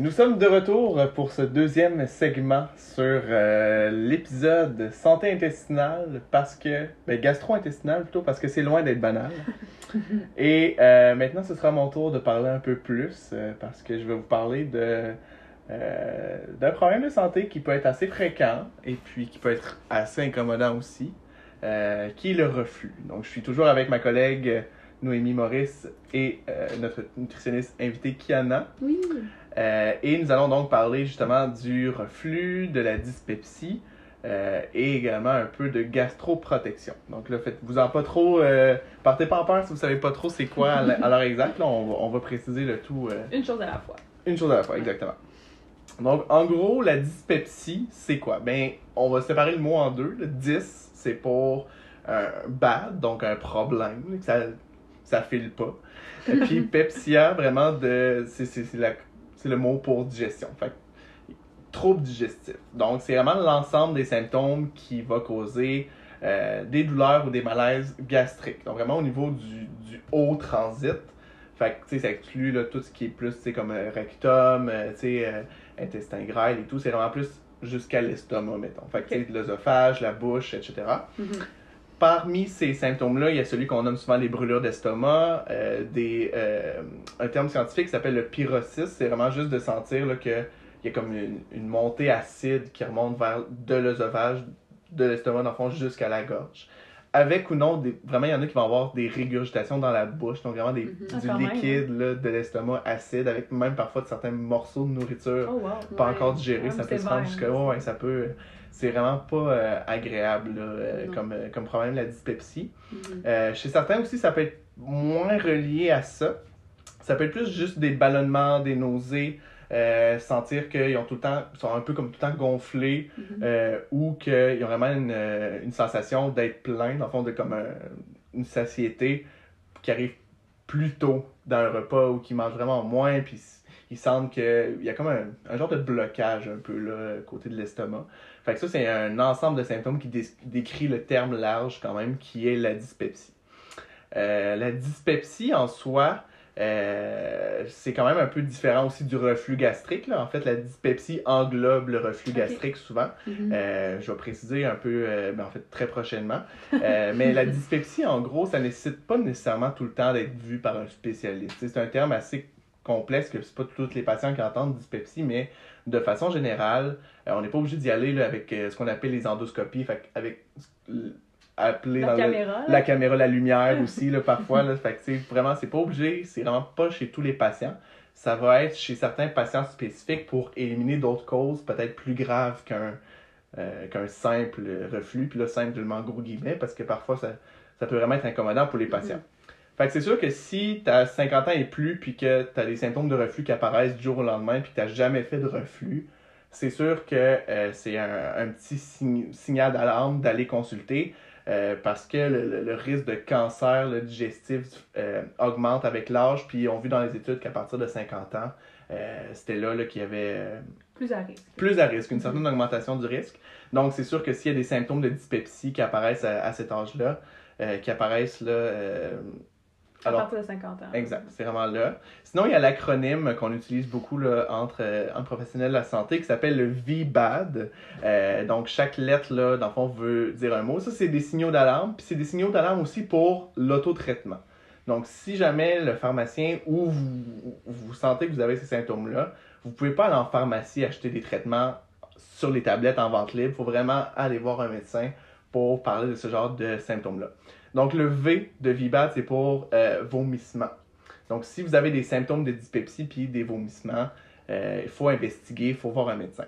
Nous sommes de retour pour ce deuxième segment sur euh, l'épisode santé intestinale parce que ben, gastro-intestinale plutôt parce que c'est loin d'être banal. Et euh, maintenant, ce sera mon tour de parler un peu plus euh, parce que je vais vous parler de d'un problème de santé qui peut être assez fréquent et puis qui peut être assez incommodant aussi, qui est le reflux. Donc, je suis toujours avec ma collègue Noémie Maurice et notre nutritionniste invitée Kiana. Oui. Euh, et nous allons donc parler justement du reflux, de la dyspepsie euh, et également un peu de gastroprotection. Donc là, faites-vous en pas trop, euh, partez pas en peur si vous savez pas trop c'est quoi à l'heure exacte. Là, on, va, on va préciser le tout Une chose à la fois. une chose à la fois, exactement. Donc, en gros, la dyspepsie, c'est quoi? Ben, on va séparer le mot en deux. Le dys, c'est pour un bad, donc un problème, que ça, ça file pas. Et puis, pepsia, vraiment, de, c'est, la- c'est le mot pour digestion. Fait trouble digestif. Donc, c'est vraiment l'ensemble des symptômes qui va causer euh, des douleurs ou des malaises gastriques. Donc, vraiment au niveau du, du haut transit. Fait que, tu sais, ça exclut là, tout ce qui est plus, tu sais, comme euh, rectum, euh, tu sais, euh, intestin grêle et tout. C'est vraiment plus jusqu'à l'estomac, mettons. Fait que, tu sais, l'œsophage, la bouche, etc. Parmi ces symptômes-là, il y a celui qu'on nomme souvent les brûlures d'estomac, euh, des, euh, un terme scientifique qui s'appelle le pyrosis. C'est vraiment juste de sentir là, que il y a comme une, une montée acide qui remonte vers de l'œsophage, de l'estomac, dans le fond, jusqu'à la gorge. Avec ou non, des, vraiment, il y en a qui vont avoir des régurgitations dans la bouche, donc vraiment des, Mhm. du Ah, quand même, liquide là, de l'estomac acide, avec même parfois de certains morceaux de nourriture Oh wow. pas Ouais. encore digéré, Ouais, ça peut se rendre jusqu'à. hein, Ouais, ça peut. C'est vraiment pas euh, agréable là, euh, comme, euh, comme problème, la dyspepsie. Mhm. Euh, chez certains aussi, ça peut être moins relié à ça. Ça peut être plus juste des ballonnements, des nausées, sentir qu'ils ont tout le temps, sont un peu comme tout le temps gonflés, Mhm. euh, ou qu'ils ont vraiment une, une sensation d'être plein, dans le fond, de comme un- une satiété qui arrive plus tôt dans un repas ou qui mange vraiment moins, puis ils sentent qu'il y a comme un, un genre de blocage un peu là, côté de l'estomac. Fait que ça, c'est un ensemble de symptômes qui dé- décrit le terme large quand même, qui est la dyspepsie. Euh, la dyspepsie en soi, euh, c'est quand même un peu différent aussi du reflux gastrique. Là. En fait, la dyspepsie englobe le reflux gastrique souvent. Mhm. Euh, je vais préciser un peu, euh, ben, en fait, très prochainement. Mais la dyspepsie, en gros, ça nécessite pas nécessairement tout le temps d'être vu par un spécialiste. C'est un terme assez complexe que c'est pas tous les patients qui entendent dyspepsie, mais de façon générale, on n'est pas obligé d'y aller là, avec euh, ce qu'on appelle les endoscopies, fait, avec euh, appeler La dans le- caméra. la caméra, la lumière aussi, là, parfois. Là, fait que, vraiment, c'est pas obligé, c'est vraiment pas chez tous les patients. Ça va être chez certains patients spécifiques pour éliminer d'autres causes peut-être plus graves qu'un euh, qu'un simple reflux. Puis là, simplement gros guillemets, parce que parfois, ça, ça peut vraiment être incommodant pour les patients. Fait que c'est sûr que si tu as 50 ans et plus, puis que tu as des symptômes de reflux qui apparaissent du jour au lendemain, puis que tu jamais fait de reflux, c'est sûr que euh, c'est un, un petit sign- signal d'alarme d'aller consulter. Euh, parce que le, risque de cancer le digestif euh, augmente avec l'âge. Puis on vu dans les études qu'à partir de 50 ans, c'était là, là qu'il y avait Plus à risque. plus à risque, une certaine augmentation du risque. Donc c'est sûr que s'il y a des symptômes de dyspepsie qui apparaissent à, à cet âge-là, qui apparaissent là... euh, À alors, partir de 50 ans. Exact, c'est vraiment là. Sinon, il y a l'acronyme qu'on utilise beaucoup là, entre, euh, entre professionnels de la santé qui s'appelle le VBAD. Euh, donc, chaque lettre, là, dans le fond, veut dire un mot. Ça, c'est des signaux d'alarme. Puis, c'est des signaux d'alarme aussi pour l'autotraitement. Donc, si jamais le pharmacien ou vous, vous sentez que vous avez ces symptômes-là, vous pouvez pas aller en pharmacie acheter des traitements sur les tablettes en vente libre. Il faut vraiment aller voir un médecin pour parler de ce genre de symptômes-là. Donc, le V de VBAD, c'est pour euh, vomissement. Donc, si vous avez des symptômes de dyspepsie puis des vomissements, euh, il faut investiguer, il faut voir un médecin.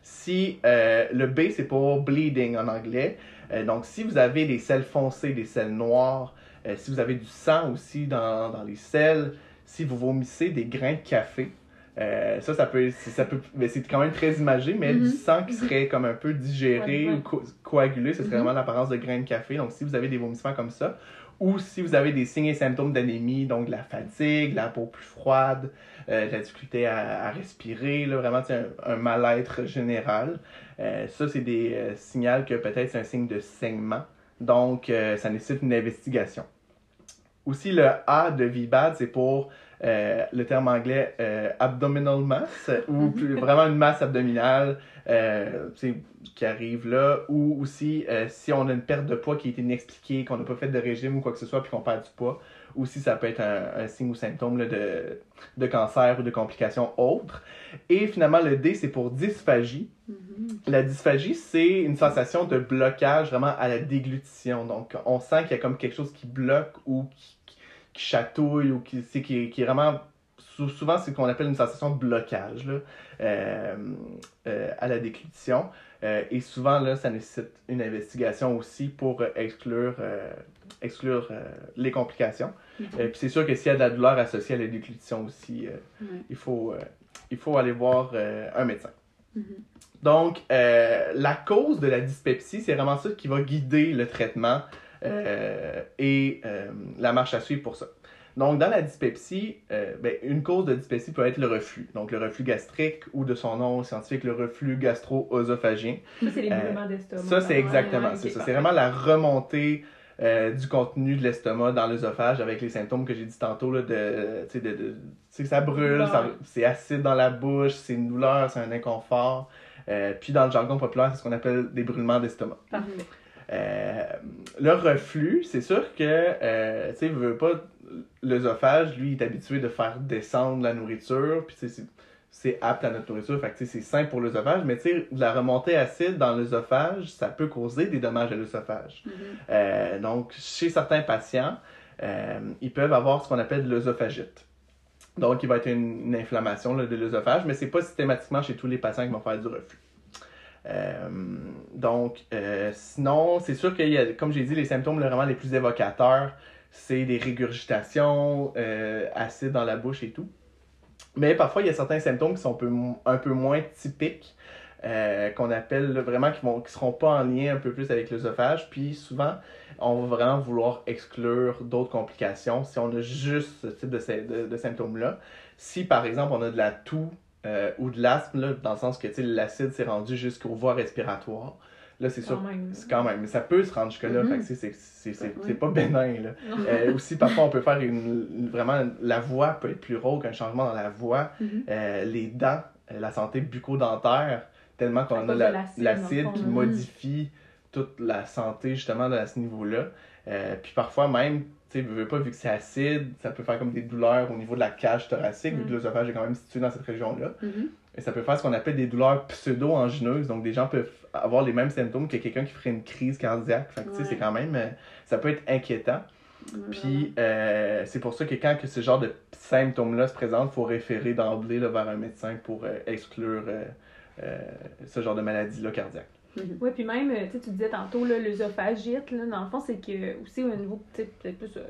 Si euh, le B, c'est pour bleeding en anglais. Donc, si vous avez des selles foncées, des selles noires, si vous avez du sang aussi dans, dans les selles, si vous vomissez des grains de café, euh, ça, ça peut, c'est- ça peut, mais c'est quand même très imagé, mais Mhm. du sang qui serait comme un peu digéré Ouais, ouais. ou co- coagulé, ce serait Mhm. vraiment l'apparence de grains de café. Donc, si vous avez des vomissements comme ça, ou si vous avez des signes et symptômes d'anémie, donc de la fatigue, la peau plus froide, euh, de la difficulté à, à respirer, là, vraiment un, un mal-être général, euh, ça, c'est des signaux que peut-être c'est un signe de saignement. Donc, ça nécessite une investigation. Aussi, le A de VBAD, c'est pour euh, le terme anglais euh, abdominal mass, ou Mhm. plus- vraiment une masse abdominale euh, qui arrive là, ou aussi euh, si on a une perte de poids qui a été inexpliquée, qu'on n'a pas fait de régime ou quoi que ce soit, puis qu'on perd du poids, aussi ça peut être un, un signe ou symptôme là, de, de cancer ou de complications autres. Et finalement, le D, c'est pour dysphagie. Mhm. La dysphagie, c'est une sensation de blocage vraiment à la déglutition. Donc, on sent qu'il y a comme quelque chose qui bloque ou qui, qui- chatouille ou qui, c'est- qui, qui est vraiment. sou- Souvent, c'est ce qu'on appelle une sensation de blocage là, euh, euh, à la déglutition. Euh, et souvent, là, ça nécessite une investigation aussi pour euh, exclure, exclure les complications. Mhm. Euh, puis c'est sûr que s'il y a de la douleur associée à la déglutition aussi, il, faut, il faut aller voir un médecin. Mhm. Donc, la cause de la dyspepsie, c'est vraiment ça qui va guider le traitement et euh, la marche à suivre pour ça. Donc, dans la dyspepsie, euh, ben, une cause de dyspepsie peut être le reflux. Donc, le reflux gastrique ou de son nom scientifique, le reflux gastro-œsophagien. Ça, c'est les Euh, mouvements d'estomac. Ça, c'est exactement ok, ça. C'est vraiment la remontée euh, du contenu de l'estomac dans l'œsophage avec les symptômes que j'ai dit tantôt, là, de, tu sais, de, de- tu sais, ça brûle, c'est acide dans la bouche, c'est une douleur, c'est un inconfort. Euh, puis dans le jargon populaire, c'est ce qu'on appelle des brûlements d'estomac. Parfait. Euh, le reflux, c'est sûr que, euh, tu sais, veux pas, l'œsophage, lui, il est habitué de faire descendre la nourriture, puis tu sais, c'est- c'est apte à notre nourriture, fait que tu sais, c'est sain pour l'œsophage, mais tu sais, la remontée acide dans l'œsophage, ça peut causer des dommages à l'œsophage. Mhm. Euh, donc, chez certains patients, ils peuvent avoir ce qu'on appelle de l'œsophagite. Donc, il va être une, une inflammation là, de l'œsophage, mais c'est pas systématiquement chez tous les patients qui vont faire du reflux. Euh, donc, euh, sinon, c'est sûr qu'il y a, comme j'ai dit, les symptômes vraiment les plus évocateurs, c'est des régurgitations, euh, acides dans la bouche et tout. Mais parfois, il y a certains symptômes qui sont un peu, un peu moins typiques, euh, qu'on appelle vraiment, qui ne qui seront pas en lien un peu plus avec l'œsophage. Puis souvent, on va vraiment vouloir exclure d'autres complications si on a juste ce type de, de- de symptômes-là. Si, par exemple, on a de la toux euh, ou de l'asthme, là, dans le sens que l'acide s'est rendu jusqu'aux voies respiratoires, là, c'est sûr Quand même. c'est quand même, mais ça peut se rendre jusque-là, fait que c'est- pas bénin, là. Euh, aussi, parfois, on peut faire une, vraiment, la voix peut être plus rauque, un changement dans la voix, Mhm. Euh, les dents, euh, la santé bucco-dentaire, tellement qu'on a la- l'acide, qui modifie toute la santé, justement, à ce niveau-là. Puis parfois, même, tu sais, veux, pas, vu que c'est acide, ça peut faire comme des douleurs au niveau de la cage thoracique, vu que Mm. l'œsophage est quand même situé dans cette région-là. Mhm. Et ça peut faire ce qu'on appelle des douleurs pseudo-angineuses. Donc, des gens peuvent avoir les mêmes symptômes que quelqu'un qui ferait une crise cardiaque. Fait que, tu sais, Ouais. c'est quand même... euh, ça peut être inquiétant. Ouais, Puis, euh, c'est pour ça que quand que ce genre de symptômes-là se présentent, il faut référer d'emblée vers un médecin pour euh, exclure euh, ce genre de maladie-là cardiaque. Mhm. Oui, puis même, euh, tu sais, tu disais tantôt, là, l'œsophagite, là, dans le fond, c'est que aussi au niveau, peut-être plus, euh,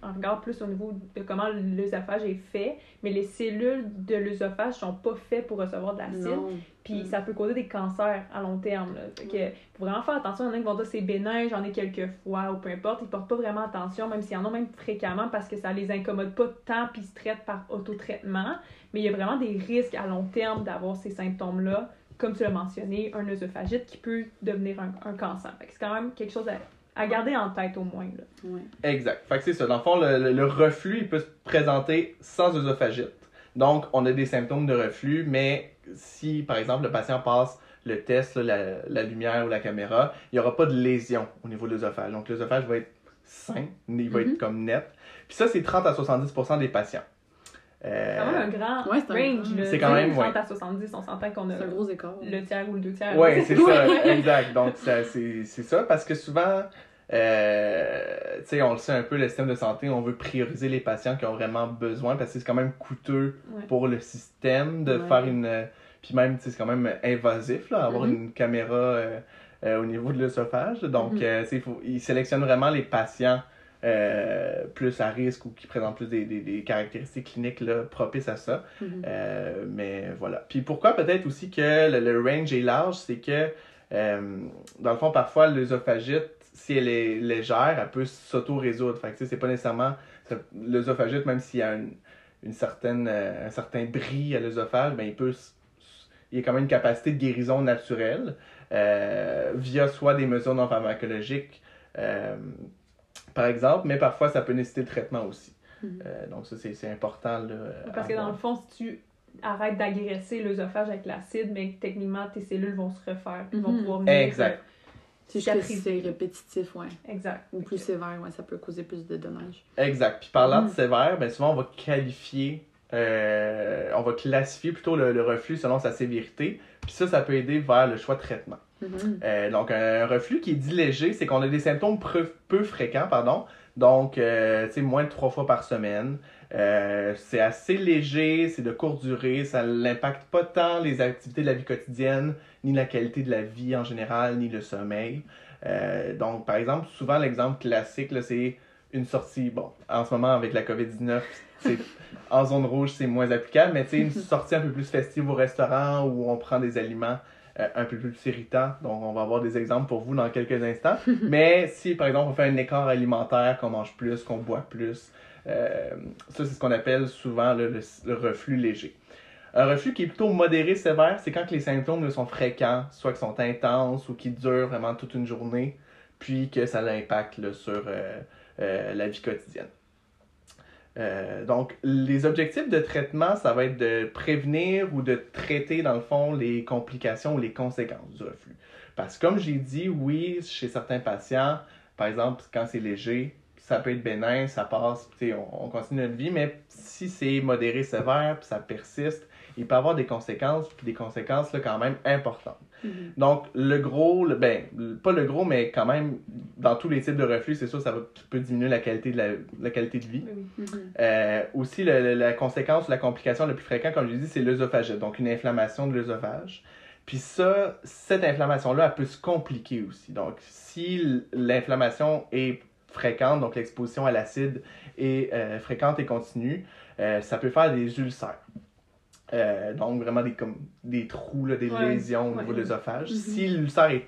on regarde plus au niveau de comment l'œsophage est fait, mais les cellules de l'œsophage sont pas faites pour recevoir de l'acide, puis Mm. ça peut causer des cancers à long terme, là. Fait que, faut vraiment faire attention, il y en a qui vont dire c'est bénin, j'en ai quelques fois, ou peu importe, ils portent pas vraiment attention, même s'il y en a même fréquemment, parce que ça les incommode pas tant, puis ils se traitent par autotraitement, mais il y a vraiment des risques à long terme d'avoir ces symptômes-là, comme tu l'as mentionné, un œsophagite qui peut devenir un, un cancer. C'est quand même quelque chose à, à garder en tête au moins. Là. Ouais. Exact. Fait que c'est ça. Dans le fond, le, le- le reflux, il peut se présenter sans œsophagite. Donc, on a des symptômes de reflux, mais si, par exemple, le patient passe le test, là, la, la lumière ou la caméra, il n'y aura pas de lésion au niveau de l'œsophage. Donc, l'œsophage va être sain, il va Mhm. être comme net. Puis ça, c'est 30 à 70% des patients. Euh, C'est quand même un grand Ouais, c'est un range. C'est quand même, 30 ouais. à 70, on s'entend qu'on a un gros écart. le tiers ou le deux tiers. Ouais, c'est ça, exact. Donc, ça, c'est c'est ça, parce que souvent, euh, tu sais, on le sait un peu, le système de santé, on veut prioriser les patients qui ont vraiment besoin, parce que c'est quand même coûteux Ouais. pour le système de Ouais. faire une... Puis même, tu sais, c'est quand même invasif, là, avoir Mhm. une caméra euh, euh, au niveau de l'œsophage. Donc, tu sais, il faut- ils sélectionnent vraiment les patients euh, plus à risque ou qui présentent plus des, des, des caractéristiques cliniques là, propices à ça. Mhm. Euh, mais voilà. Puis pourquoi peut-être aussi que le, le range est large, c'est que euh, dans le fond, parfois, l'œsophagite, si elle est légère, elle peut s'auto-résoudre. Fait que c'est pas nécessairement l'œsophagite, même s'il y a une, une certaine, un certain bris à l'œsophage, ben, il peut il y a quand même une capacité de guérison naturelle euh, via soit des mesures non pharmacologiques, euh, par exemple, mais parfois ça peut nécessiter le traitement aussi. Mhm. Euh, donc ça, c'est c'est important. Là, Parce que dans le fond, si tu arrêtes d'agresser l'œsophage avec l'acide, mais techniquement, tes cellules vont se refaire, puis vont Mhm. pouvoir venir, Exact. C'est juste que cicatriser. c'est répétitif, ouais. euh, Exact. Ou plus sévère, ouais, ça peut causer plus de dommages. Exact. Puis parlant de Mhm. sévère, ben souvent on va qualifier, euh, on va classifier plutôt le, le reflux selon sa sévérité. Puis ça, ça peut aider vers le choix de traitement. Mhm. Euh, donc, un reflux qui est dit léger, c'est qu'on a des symptômes peu, fréquents, pardon. Donc, euh, sais, moins de trois fois par semaine. Euh, c'est assez léger, c'est de courte durée, ça n'impacte pas tant les activités de la vie quotidienne, ni la qualité de la vie en général, ni le sommeil. Euh, donc, par exemple, souvent l'exemple classique, c'est une sortie, bon, en ce moment avec la COVID-19, c'est en zone rouge, c'est moins applicable, mais tu sais, une sortie un peu plus festive au restaurant où on prend des aliments un peu plus irritants. Donc, on va avoir des exemples pour vous dans quelques instants. mais si, par exemple, on fait un écart alimentaire, qu'on mange plus, qu'on boit plus, euh, ça, c'est ce qu'on appelle souvent le, le reflux léger. Un reflux qui est plutôt modéré sévère, c'est quand les symptômes là, sont fréquents, soit qu'ils sont intenses ou qui durent vraiment toute une journée, puis que ça a l'impact sur euh, euh, la vie quotidienne. Euh, donc, les objectifs de traitement, ça va être de prévenir ou de traiter, dans le fond, les complications ou les conséquences du reflux. Parce que, comme j'ai dit, oui, chez certains patients, par exemple, quand c'est léger, ça peut être bénin, ça passe, on continue notre vie, mais si c'est modéré, sévère, puis ça persiste, il peut avoir des conséquences, puis des conséquences là, quand même importantes. Mhm. Donc, le gros, le- ben, pas le gros, mais quand même, dans tous les types de reflux, c'est sûr, ça va, peut diminuer la qualité de, la, la qualité de vie. Mhm. Euh, aussi, le- le- la conséquence, la complication la plus fréquente, comme je l'ai dit, c'est l'œsophagite, donc une inflammation de l'œsophage. Puis ça, cette inflammation-là, elle peut se compliquer aussi. Donc, si l'inflammation est fréquente, donc l'exposition à l'acide est euh, fréquente et continue, euh, ça peut faire des ulcères. Euh, donc, vraiment des, comme, des trous, là, des Ouais, lésions au ouais. niveau de l'œsophage. Mhm. Si l'ulcère est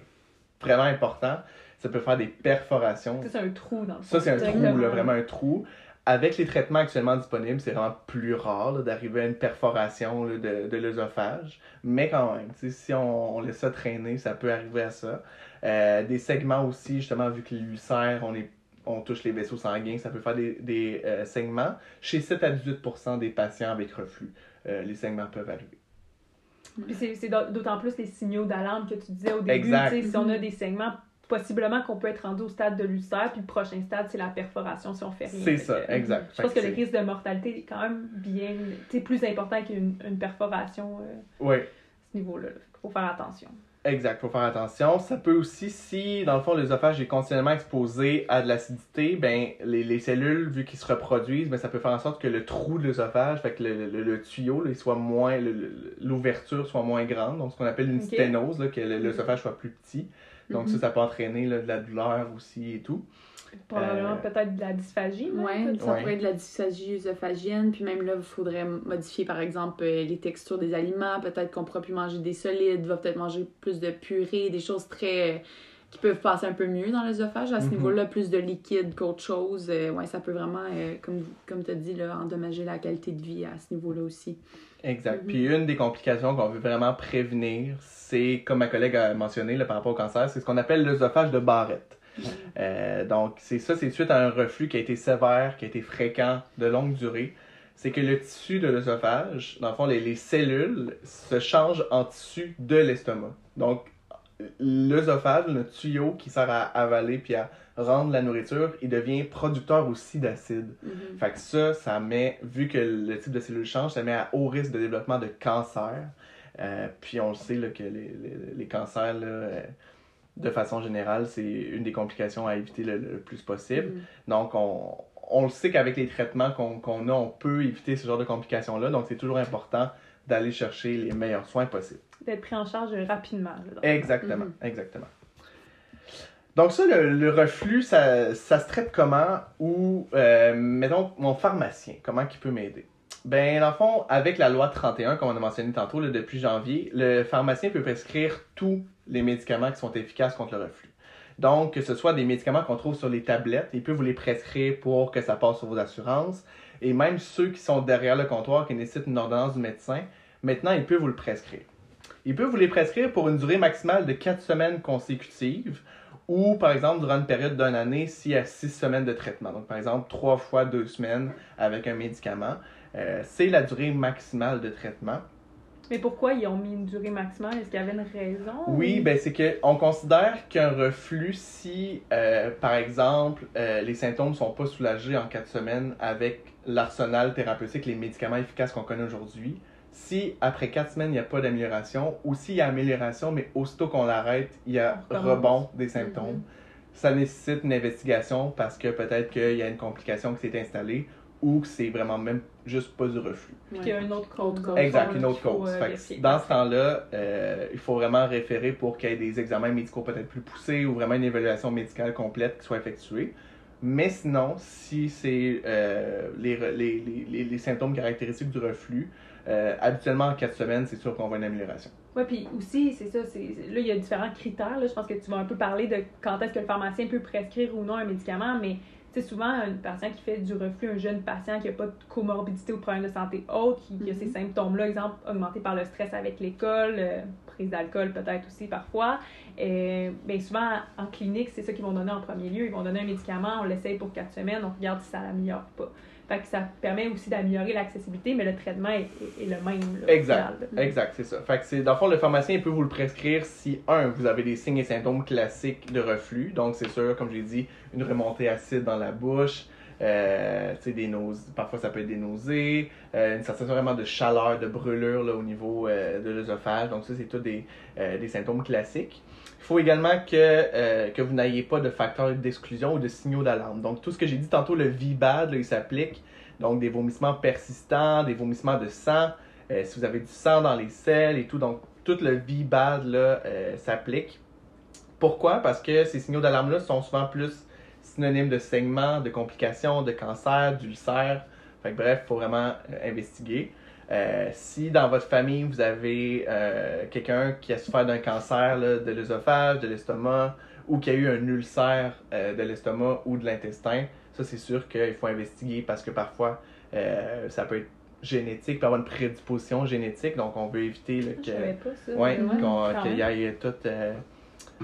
vraiment important, ça peut faire des perforations Ça, c'est un trou dans le ça, c'est un trou, là, vraiment un trou. Avec les traitements actuellement disponibles, c'est vraiment plus rare d'arriver à une perforation là, de, de l'œsophage. Mais quand même, si on, on laisse ça traîner, ça peut arriver à ça. Euh, des segments aussi, justement, vu que l'ulcère, on, est, on touche les vaisseaux sanguins, ça peut faire des, des euh, segments. Chez 7 à 18% des patients avec reflux, euh, les segments peuvent arriver. Puis c'est c'est d'aut- d'autant plus les signaux d'alarme que tu disais au début. Exact. Si on a Mhm. des segments, possiblement qu'on peut être rendu au stade de l'ulcère, puis le prochain stade, c'est la perforation si on fait rien. C'est ça, que, exact. Je pense Fait que le risque de mortalité est quand même bien, plus important qu'une une perforation euh, Oui. à ce niveau-là. Il faut faire attention. Exact, faut faire attention. Ça peut aussi, si dans le fond l'œsophage est continuellement exposé à de l'acidité, ben les, les cellules, vu qu'ils se reproduisent, ben ça peut faire en sorte que le trou de l'œsophage, fait que le, le- le tuyau, là, il soit moins, l'ouverture soit moins grande, donc ce qu'on appelle une sténose, là, que le- l'œsophage soit plus petit. Donc Mhm. ça, ça peut entraîner là, de la douleur aussi et tout. Probablement Euh, peut-être de la dysphagie. peut-être. ça Ouais. pourrait être de la dysphagie œsophagienne, puis même là, il faudrait modifier par exemple euh, les textures des aliments. Peut-être qu'on pourra plus manger des solides, va peut-être manger plus de purée, des choses très. euh, qui peuvent passer un peu mieux dans l'œsophage. À ce Mhm. niveau-là, plus de liquide qu'autre chose. Euh, ouais, ça peut vraiment, euh, comme, comme tu as dit, là, endommager la qualité de vie à ce niveau-là aussi. Exact. Mhm. Puis une des complications qu'on veut vraiment prévenir, c'est, comme ma collègue a mentionné là, par rapport au cancer, c'est ce qu'on appelle l'œsophage de Barrett. Euh, donc, c'est ça, c'est suite à un reflux qui a été sévère, qui a été fréquent, de longue durée. C'est que le tissu de l'œsophage, dans le fond, les, les cellules se changent en tissu de l'estomac. Donc, l'œsophage, le tuyau qui sert à avaler puis à rendre la nourriture, il devient producteur aussi d'acide. Mhm. Fait que ça, ça met, vu que le type de cellule change, ça met à haut risque de développement de cancer. Euh, puis on le sait là, que les, les- les cancers, là, euh, de façon générale, c'est une des complications à éviter le, le plus possible. Mhm. Donc on, on le sait qu'avec les traitements qu'on a, on peut éviter ce genre de complications-là. Donc c'est toujours important d'aller chercher les meilleurs soins possibles. D'être pris en charge rapidement. là, Exactement, Mhm. exactement. Donc ça, le, le reflux, ça, ça se traite comment? Ou, euh, mettons, mon pharmacien, comment il peut m'aider? Ben, dans le fond, avec la loi 31, comme on a mentionné tantôt, là, depuis janvier, le pharmacien peut prescrire tous les médicaments qui sont efficaces contre le reflux. Donc, que ce soit des médicaments qu'on trouve sur les tablettes, il peut vous les prescrire pour que ça passe sur vos assurances. Et même ceux qui sont derrière le comptoir, qui nécessitent une ordonnance du médecin, maintenant, il peut vous le prescrire. Il peut vous les prescrire pour une durée maximale de 4 semaines consécutives ou par exemple durant une période d'une année s'il y a six semaines de traitement. Donc par exemple trois fois deux semaines avec un médicament. Euh, c'est la durée maximale de traitement. Mais pourquoi ils ont mis une durée maximale? Est-ce qu'il y avait une raison? Oui, ou- ben c'est que on considère qu'un reflux, si euh, par exemple euh, les symptômes sont pas soulagés en quatre semaines avec l'arsenal thérapeutique, les médicaments efficaces qu'on connaît aujourd'hui, si après quatre semaines il n'y a pas d'amélioration, ou s'il y a amélioration, mais aussitôt qu'on l'arrête, il y a On rebond des symptômes, ça nécessite une investigation parce que peut-être qu'il y a une complication qui s'est installée ou que c'est vraiment même juste pas du reflux. Puis qu'il y a une autre cause. Exact, une autre faut, cause. euh, dans ce temps-là, euh, il faut vraiment référer pour qu'il y ait des examens médicaux peut-être plus poussés ou vraiment une évaluation médicale complète qui soit effectuée. Mais sinon, si c'est euh, les, les, les, les, les symptômes caractéristiques du reflux, euh, habituellement en 4 semaines, c'est sûr qu'on voit une amélioration. Oui, puis aussi, c'est ça, c'est, là, il y a différents critères. Là. Je pense que tu vas un peu parler de quand est-ce que le pharmacien peut prescrire ou non un médicament, mais sais, souvent, un patient qui fait du reflux, un jeune patient qui n'a pas de comorbidité ou problème de santé autre, qui, qui a Mhm. ces symptômes-là, exemple, augmentés par le stress avec l'école, euh, prise d'alcool peut-être aussi parfois, euh, bien souvent, en clinique, c'est ça qu'ils vont donner en premier lieu. Ils vont donner un médicament, on l'essaye pour quatre semaines, on regarde si ça l'améliore pas. Fait que ça permet aussi d'améliorer l'accessibilité, mais le traitement est, est- est le même. là, Exact. final. Exact, c'est ça. Fait que c'est, dans le fond, le pharmacien peut vous le prescrire si, un, vous avez des signes et symptômes classiques de reflux. Donc, c'est sûr, comme j'ai dit, une remontée acide dans la bouche, euh, des nausées, parfois ça peut être des nausées, euh, une sensation vraiment de chaleur, de brûlure là, au niveau euh, de l'œsophage. Donc, ça, c'est tous des, euh, des symptômes classiques. Il faut également que, euh, que vous n'ayez pas de facteurs d'exclusion ou de signaux d'alarme. Donc, tout ce que j'ai dit tantôt, le VBAD, là, il s'applique. Donc, des vomissements persistants, des vomissements de sang, euh, si vous avez du sang dans les selles et tout. Donc, tout le VBAD là, euh, s'applique. Pourquoi? Parce que ces signaux d'alarme-là sont souvent plus synonymes de saignement, de complications, de cancer, d'ulcère. Bref, il faut vraiment investiguer. Euh, si dans votre famille, vous avez euh, quelqu'un qui a souffert d'un cancer là, de l'œsophage, de l'estomac, ou qui a eu un ulcère euh, de l'estomac ou de l'intestin, ça c'est sûr qu'il faut investiguer parce que parfois ça peut être génétique, peut avoir une prédisposition génétique, donc on veut éviter là, que, ouais, qu'il y ait tout.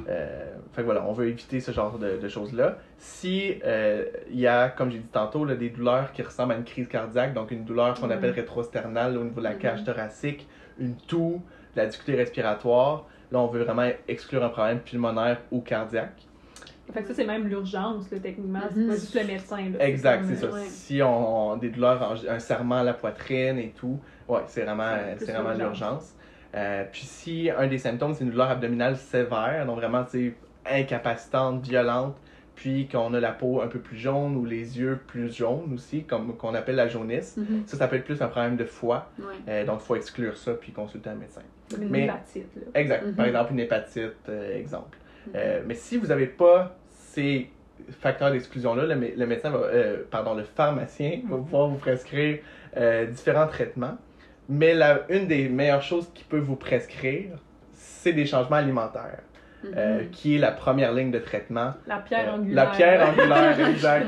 Euh, fait que voilà, on veut éviter ce genre de, de choses-là. Si euh, il y a, comme j'ai dit tantôt, là, des douleurs qui ressemblent à une crise cardiaque, donc une douleur qu'on Mhm. appelle rétrosternale là, au niveau de la cage Mhm. thoracique, une toux, de la difficulté respiratoire, là on veut vraiment exclure un problème pulmonaire ou cardiaque. Fait que ça, c'est même l'urgence, techniquement. C'est Mhm. pas juste le médecin. Là. Exact, c'est ça. ouais. Si on, on- des douleurs, un serrement à la poitrine et tout, ouais, c'est vraiment, C'est vraiment l'urgence. Euh, puis si un des symptômes, c'est une douleur abdominale sévère, donc vraiment, sais, incapacitante, violente, puis qu'on a la peau un peu plus jaune ou les yeux plus jaunes aussi, comme qu'on appelle la jaunisse, Mhm. ça, ça peut être plus un problème de foie. Ouais. Euh, donc, il faut exclure ça puis consulter un médecin. Comme une Mais- hépatite, là. Exact. Mhm. Par exemple, une hépatite, euh, exemple. Mhm. Mais si vous n'avez pas ces facteurs d'exclusion-là, le, mé- le médecin va, pardon, le pharmacien va pouvoir vous prescrire différents traitements. Mais la, une des meilleures choses qu'il peut vous prescrire, c'est des changements alimentaires, euh, Mhm. qui est la première ligne de traitement. La pierre Euh, angulaire. La pierre angulaire, exact.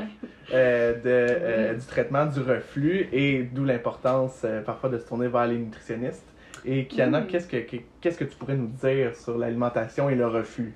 euh, de, euh, du traitement du reflux et d'où l'importance euh, parfois de se tourner vers les nutritionnistes. Et Kiana, Mm. qu'est-ce que que- qu'est-ce que tu pourrais nous dire sur l'alimentation et le reflux?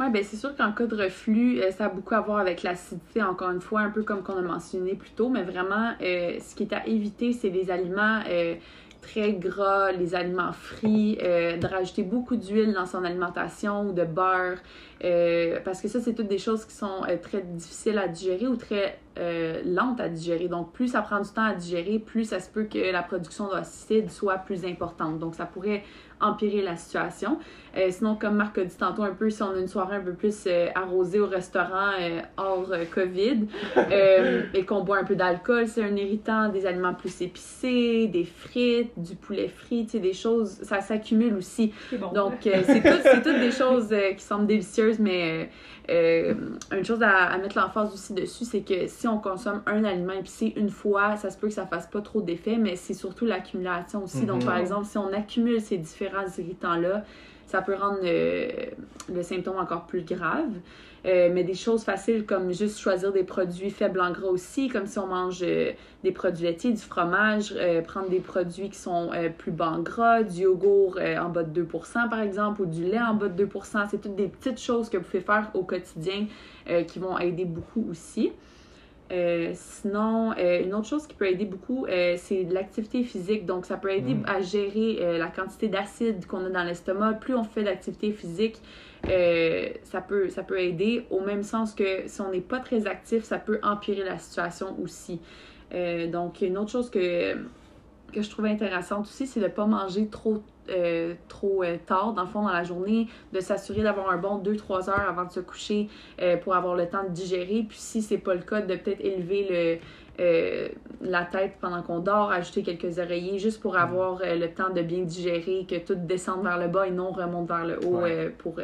Ouais, ben c'est sûr qu'en cas de reflux, euh, ça a beaucoup à voir avec l'acidité, encore une fois, un peu comme qu'on a mentionné plus tôt, mais vraiment, euh, ce qui est à éviter, c'est les aliments euh, très gras, les aliments frits, euh, de rajouter beaucoup d'huile dans son alimentation ou de beurre, euh, parce que ça, c'est toutes des choses qui sont euh, très difficiles à digérer ou très euh, lentes à digérer. Donc, plus ça prend du temps à digérer, plus ça se peut que la production d'acide soit plus importante. Donc, ça pourrait empirer la situation. Euh, sinon, comme Marc a dit tantôt un peu, si on a une soirée un peu plus euh, arrosée au restaurant euh, hors COVID et qu'on boit un peu d'alcool, c'est un irritant, des aliments plus épicés, des frites, du poulet frit, tu sais, des choses, ça s'accumule aussi. C'est bon. Donc, c'est tout- c'est toutes des choses qui semblent délicieuses, mais euh, une chose à, à mettre l'emphase aussi dessus, c'est que si on consomme un aliment épicé une fois, ça se peut que ça fasse pas trop d'effet, mais c'est surtout l'accumulation aussi. Donc, Mhm. par exemple, si on accumule ces différents irritants-là, ça peut rendre euh, le symptôme encore plus grave. Euh, mais des choses faciles comme juste choisir des produits faibles en gras aussi, comme si on mange euh, des produits laitiers, du fromage, euh, prendre des produits qui sont plus bas en gras, du yogourt en bas de 2% par exemple, ou du lait en bas de 2%. C'est toutes des petites choses que vous pouvez faire au quotidien qui vont aider beaucoup aussi. sinon, une autre chose qui peut aider beaucoup, c'est l'activité physique. Donc, ça peut aider mm. à gérer la quantité d'acide qu'on a dans l'estomac. Plus on fait d'activité physique, euh, ça, peut, ça peut aider, au même sens que si on n'est pas très actif, ça peut empirer la situation aussi. Euh, donc, une autre chose que, que je trouve intéressante aussi, c'est de ne pas manger trop, euh, trop tard, dans le fond, dans la journée, de s'assurer d'avoir un bon 2-3 heures avant de se coucher pour avoir le temps de digérer. Puis si c'est pas le cas, de peut-être élever le, euh, la tête pendant qu'on dort, ajouter quelques oreillers juste pour mm. avoir euh, le temps de bien digérer, que tout descende vers le bas et non remonte vers le haut euh, pour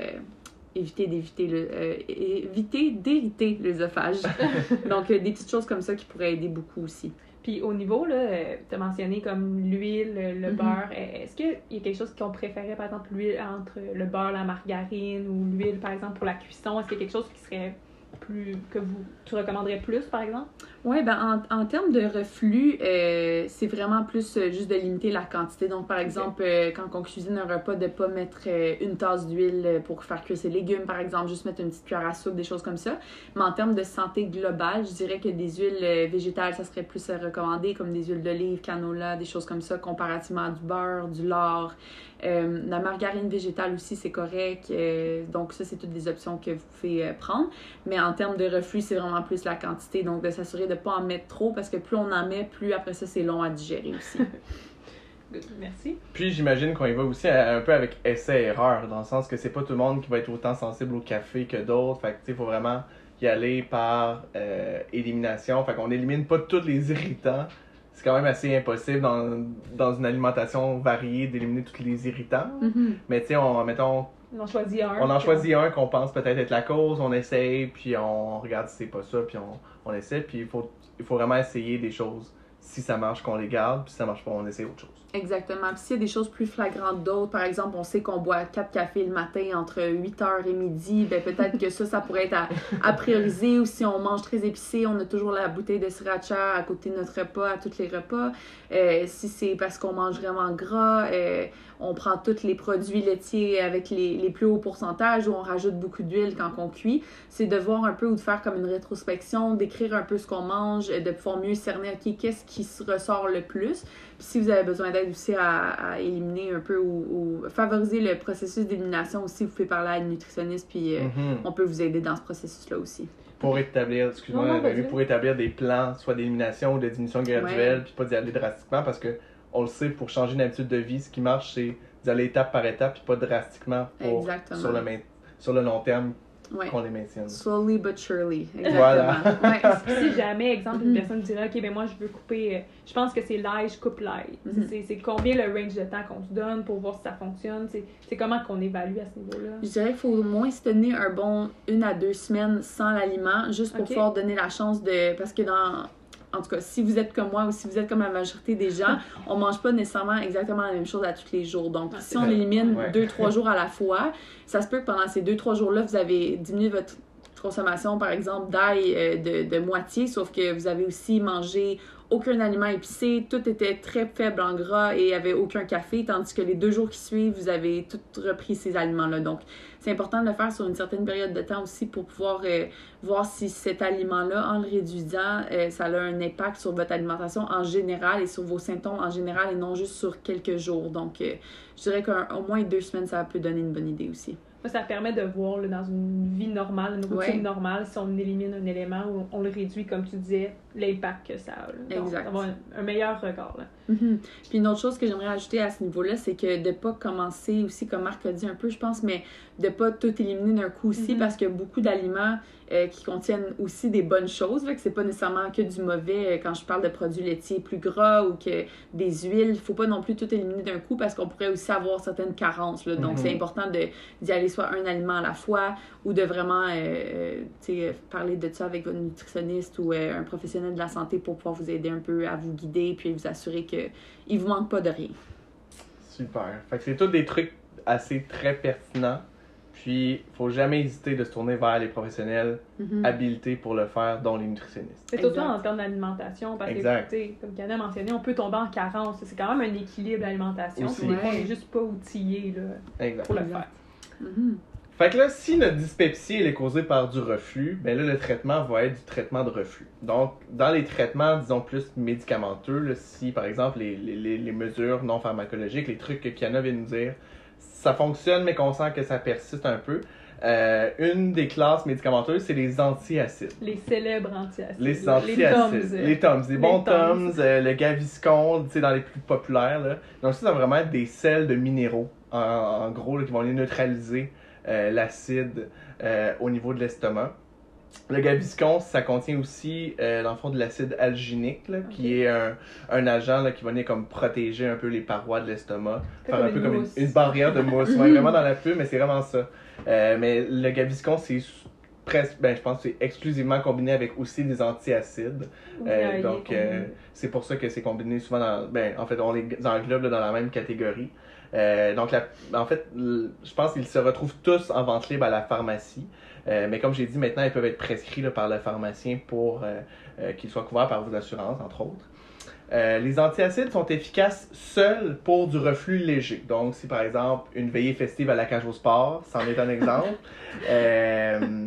éviter d'éviter le éviter d'irriter l'œsophage. Donc des petites choses comme ça qui pourraient aider beaucoup aussi. Puis au niveau, là, tu as mentionné comme l'huile, le mm-hmm. beurre. Est-ce qu'il y a quelque chose qu'on préférait, par exemple, l'huile entre le beurre, la margarine ou l'huile, par exemple, pour la cuisson? Est-ce qu'il y a quelque chose qui serait plus que vous tu recommanderais plus, par exemple? Oui, ben en, en termes de reflux, euh, c'est vraiment plus euh, juste de limiter la quantité. Donc, par exemple, euh, quand on cuisine un repas, de ne pas mettre une tasse d'huile pour faire cuire ses légumes, par exemple, juste mettre une petite cuillère à soupe, des choses comme ça. Mais en termes de santé globale, je dirais que des huiles végétales, ça serait plus recommandé, comme des huiles d'olive, canola, des choses comme ça, comparativement à du beurre, du lard. La margarine végétale aussi, c'est correct. donc, ça, c'est toutes des options que vous pouvez prendre. Mais en termes de reflux, c'est vraiment plus la quantité. Donc, de s'assurer de ne pas en mettre trop parce que plus on en met, plus après ça, c'est long à digérer aussi. Merci. Puis j'imagine qu'on y va aussi un peu avec essai-erreur, dans le sens que c'est pas tout le monde qui va être autant sensible au café que d'autres. Fait que, il faut vraiment y aller par euh, élimination. Fait qu'on élimine pas tous les irritants. C'est quand même assez impossible dans, dans une alimentation variée d'éliminer tous les irritants. Mm-hmm. Mais tu sais, on, mettons, on en choisit un. On en choisit un qu'on pense peut-être être la cause, on essaye, puis on regarde si c'est pas ça, puis on, on essaie, puis il faut, il faut vraiment essayer des choses. Si ça marche, qu'on les garde, puis si ça marche pas, on essaie autre chose. Exactement. Puis s'il y a des choses plus flagrantes d'autres, par exemple, on sait qu'on boit quatre cafés le matin entre 8h et midi, ben peut-être que ça, ça pourrait être à, prioriser. Ou si on mange très épicé, on a toujours la bouteille de sriracha à côté de notre repas, à tous les repas. Euh, si c'est parce qu'on mange vraiment gras, euh, on prend tous les produits laitiers avec les, les plus hauts pourcentages ou on rajoute beaucoup d'huile quand on cuit. C'est de voir un peu ou de faire comme une rétrospection, d'écrire un peu ce qu'on mange, de pouvoir mieux cerner, OK, qu'est-ce qui se ressort le plus. Puis si vous avez besoin d'aide aussi à, éliminer un peu ou, favoriser le processus d'élimination aussi, vous pouvez parler à une nutritionniste, puis euh, mm-hmm. on peut vous aider dans ce processus-là aussi. Pour établir, excuse-moi, pour établir des plans, soit d'élimination ou de diminution graduelle, puis pas d'y aller drastiquement, parce que on le sait, pour changer une habitude de vie, ce qui marche, c'est d'y aller étape par étape, puis pas drastiquement pour, sur le, sur le long terme qu'on les maintienne. Slowly but surely. Exactement. Voilà. si jamais, exemple, une mm-hmm. personne dirait, OK, ben moi, je veux couper, je pense que c'est l'ail, je coupe l'ail. Mm-hmm. C'est combien le range de temps qu'on te donne pour voir si ça fonctionne? C'est comment qu'on évalue à ce niveau-là? Je dirais qu'il faut au moins se tenir un bon une à deux semaines sans l'aliment, juste pour pouvoir donner la chance de. Parce que dans en tout cas, si vous êtes comme moi ou si vous êtes comme la majorité des gens, on mange pas nécessairement exactement la même chose à tous les jours. Donc, si on élimine deux, trois jours à la fois, ça se peut que pendant ces deux, trois jours-là, vous avez diminué votre consommation, par exemple, d'ail euh, de, de, moitié, sauf que vous avez aussi mangé aucun aliment épicé, tout était très faible en gras et il n'y avait aucun café, tandis que les deux jours qui suivent, vous avez tout repris ces aliments-là. Donc, c'est important de le faire sur une certaine période de temps aussi pour pouvoir euh, voir si cet aliment-là, en le réduisant, euh, ça a un impact sur votre alimentation en général et sur vos symptômes en général et non juste sur quelques jours. Donc, euh, je dirais qu'au moins deux semaines, ça peut donner une bonne idée aussi ça permet de voir dans une vie normale, une routine normale, si on élimine un élément ou on le réduit, comme tu disais, l'impact que ça a. exact. Avoir un, meilleur regard. Là. Mm-hmm. Puis une autre chose que j'aimerais ajouter à ce niveau-là, c'est que de ne pas commencer aussi, comme Marc a dit un peu, je pense, mais de ne pas tout éliminer d'un coup aussi, mm-hmm. parce que beaucoup d'aliments euh, qui contiennent aussi des bonnes choses, que c'est pas nécessairement que du mauvais euh, quand je parle de produits laitiers plus gras ou que des huiles. Il faut pas non plus tout éliminer d'un coup parce qu'on pourrait aussi avoir certaines carences. Là. Donc, c'est mm-hmm. important d'y aller soit un aliment à la fois ou de vraiment euh, parler de ça avec votre nutritionniste ou un professionnel de la santé pour pouvoir vous aider un peu à vous guider puis vous assurer qu'il ne vous manque pas de rien. Super. Fait que c'est tous des trucs assez très pertinent. Puis, faut jamais hésiter de se tourner vers les professionnels Mhm. habilités pour le faire, dont les nutritionnistes. C'est surtout en termes d'alimentation, parce Exact. que, comme Kana a mentionné, on peut tomber en carence. C'est quand même un équilibre d'alimentation. Fois, on Ouais. est juste pas outillé là, Exact. pour le Exact. faire. Mhm. Fait que là, si notre dyspepsie elle est causée par du reflux, ben là, le traitement va être du traitement de reflux. Donc, dans les traitements, disons, plus médicamenteux, là, si par exemple les, les- les- les mesures non pharmacologiques, les trucs que Kiana vient de nous dire, ça fonctionne, mais qu'on sent que ça persiste un peu, euh, une des classes médicamenteuses, c'est les antiacides. Les célèbres antiacides. Les Les antiacides. Les Tums. Des Les bons Tums. Tums, euh, le Gaviscon, tu sais, dans les plus populaires. Là. Donc, ça, ça va vraiment être des sels de minéraux, en, en gros, là, qui vont aller neutraliser euh, l'acide euh, au niveau de l'estomac. Le Gaviscon, ça contient aussi, euh, dans le fond, de l'acide alginique, là, qui est un, un agent là, qui va venir comme protéger un peu les parois de l'estomac. Faire un peu comme une, barrière de mousse. Ouais, vraiment dans la pub, mais c'est vraiment ça. Euh, mais le Gaviscon, c'est presque, ben, je pense c'est exclusivement combiné avec aussi des antiacides. Euh, donc, euh, c'est pour ça que c'est combiné souvent dans. Ben, en fait, on les englobe là, dans la même catégorie. Donc, la- en fait, je pense qu'ils se retrouvent tous en vente libre à la pharmacie. Euh, mais comme j'ai dit, maintenant, ils peuvent être prescrits là, par le pharmacien pour euh, euh, qu'ils soient couverts par vos assurances, entre autres. Euh, les antiacides sont efficaces seuls pour du reflux léger. Donc, si par exemple une veillée festive à la cage au sport, c'en est un exemple. Euh,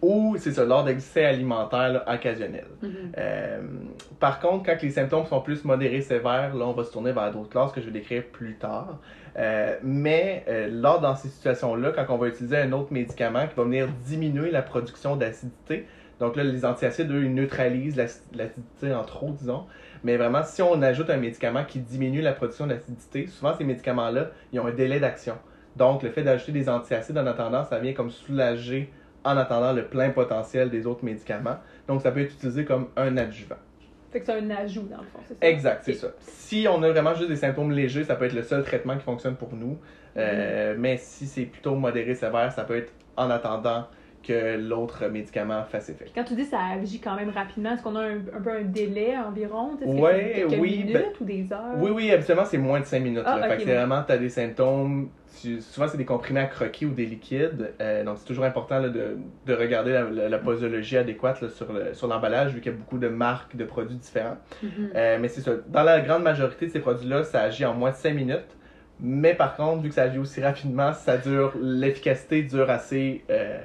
ou c'est ça, lors d'excès là, occasionnels. Mhm. Euh, par contre, quand les symptômes sont plus modérés, sévères, là, on va se tourner vers d'autres classes que je vais décrire plus tard. Euh, mais euh, lors dans ces situations-là, quand on va utiliser un autre médicament qui va venir diminuer la production d'acidité, donc là, les antiacides, eux, ils neutralisent l'ac- l'acidité en trop, disons. Mais vraiment, si on ajoute un médicament qui diminue la production d'acidité, souvent ces médicaments-là, ils ont un délai d'action. Donc, le fait d'ajouter des antiacides en attendant, ça vient comme soulager en attendant le plein potentiel des autres médicaments. Donc, ça peut être utilisé comme un adjuvant. Fait que c'est un ajout, dans le fond, c'est ça? Exact, c'est ça. Si on a vraiment juste des symptômes légers, ça peut être le seul traitement qui fonctionne pour nous. Euh, Mais si c'est plutôt modéré, sévère, ça peut être en attendant que l'autre médicament fasse effet. Quand tu dis ça agit quand même rapidement, est-ce qu'on a un, un peu un délai environ? Que Ouais, quelques oui, minutes ben- ou des heures? Oui, oui, habituellement, c'est moins de 5 minutes. Ah, là. fait que c'est vraiment, tu as des symptômes. tu- souvent, c'est des comprimés à croquer ou des liquides. Euh, donc, c'est toujours important là, de, de regarder la, la- la posologie adéquate là, sur le- sur l'emballage, vu qu'il y a beaucoup de marques de produits différents. Mhm. Euh, mais c'est ça. Dans la grande majorité de ces produits-là, ça agit en moins de 5 minutes. Mais par contre, vu que ça agit aussi rapidement, ça dure. L'efficacité dure assez. euh,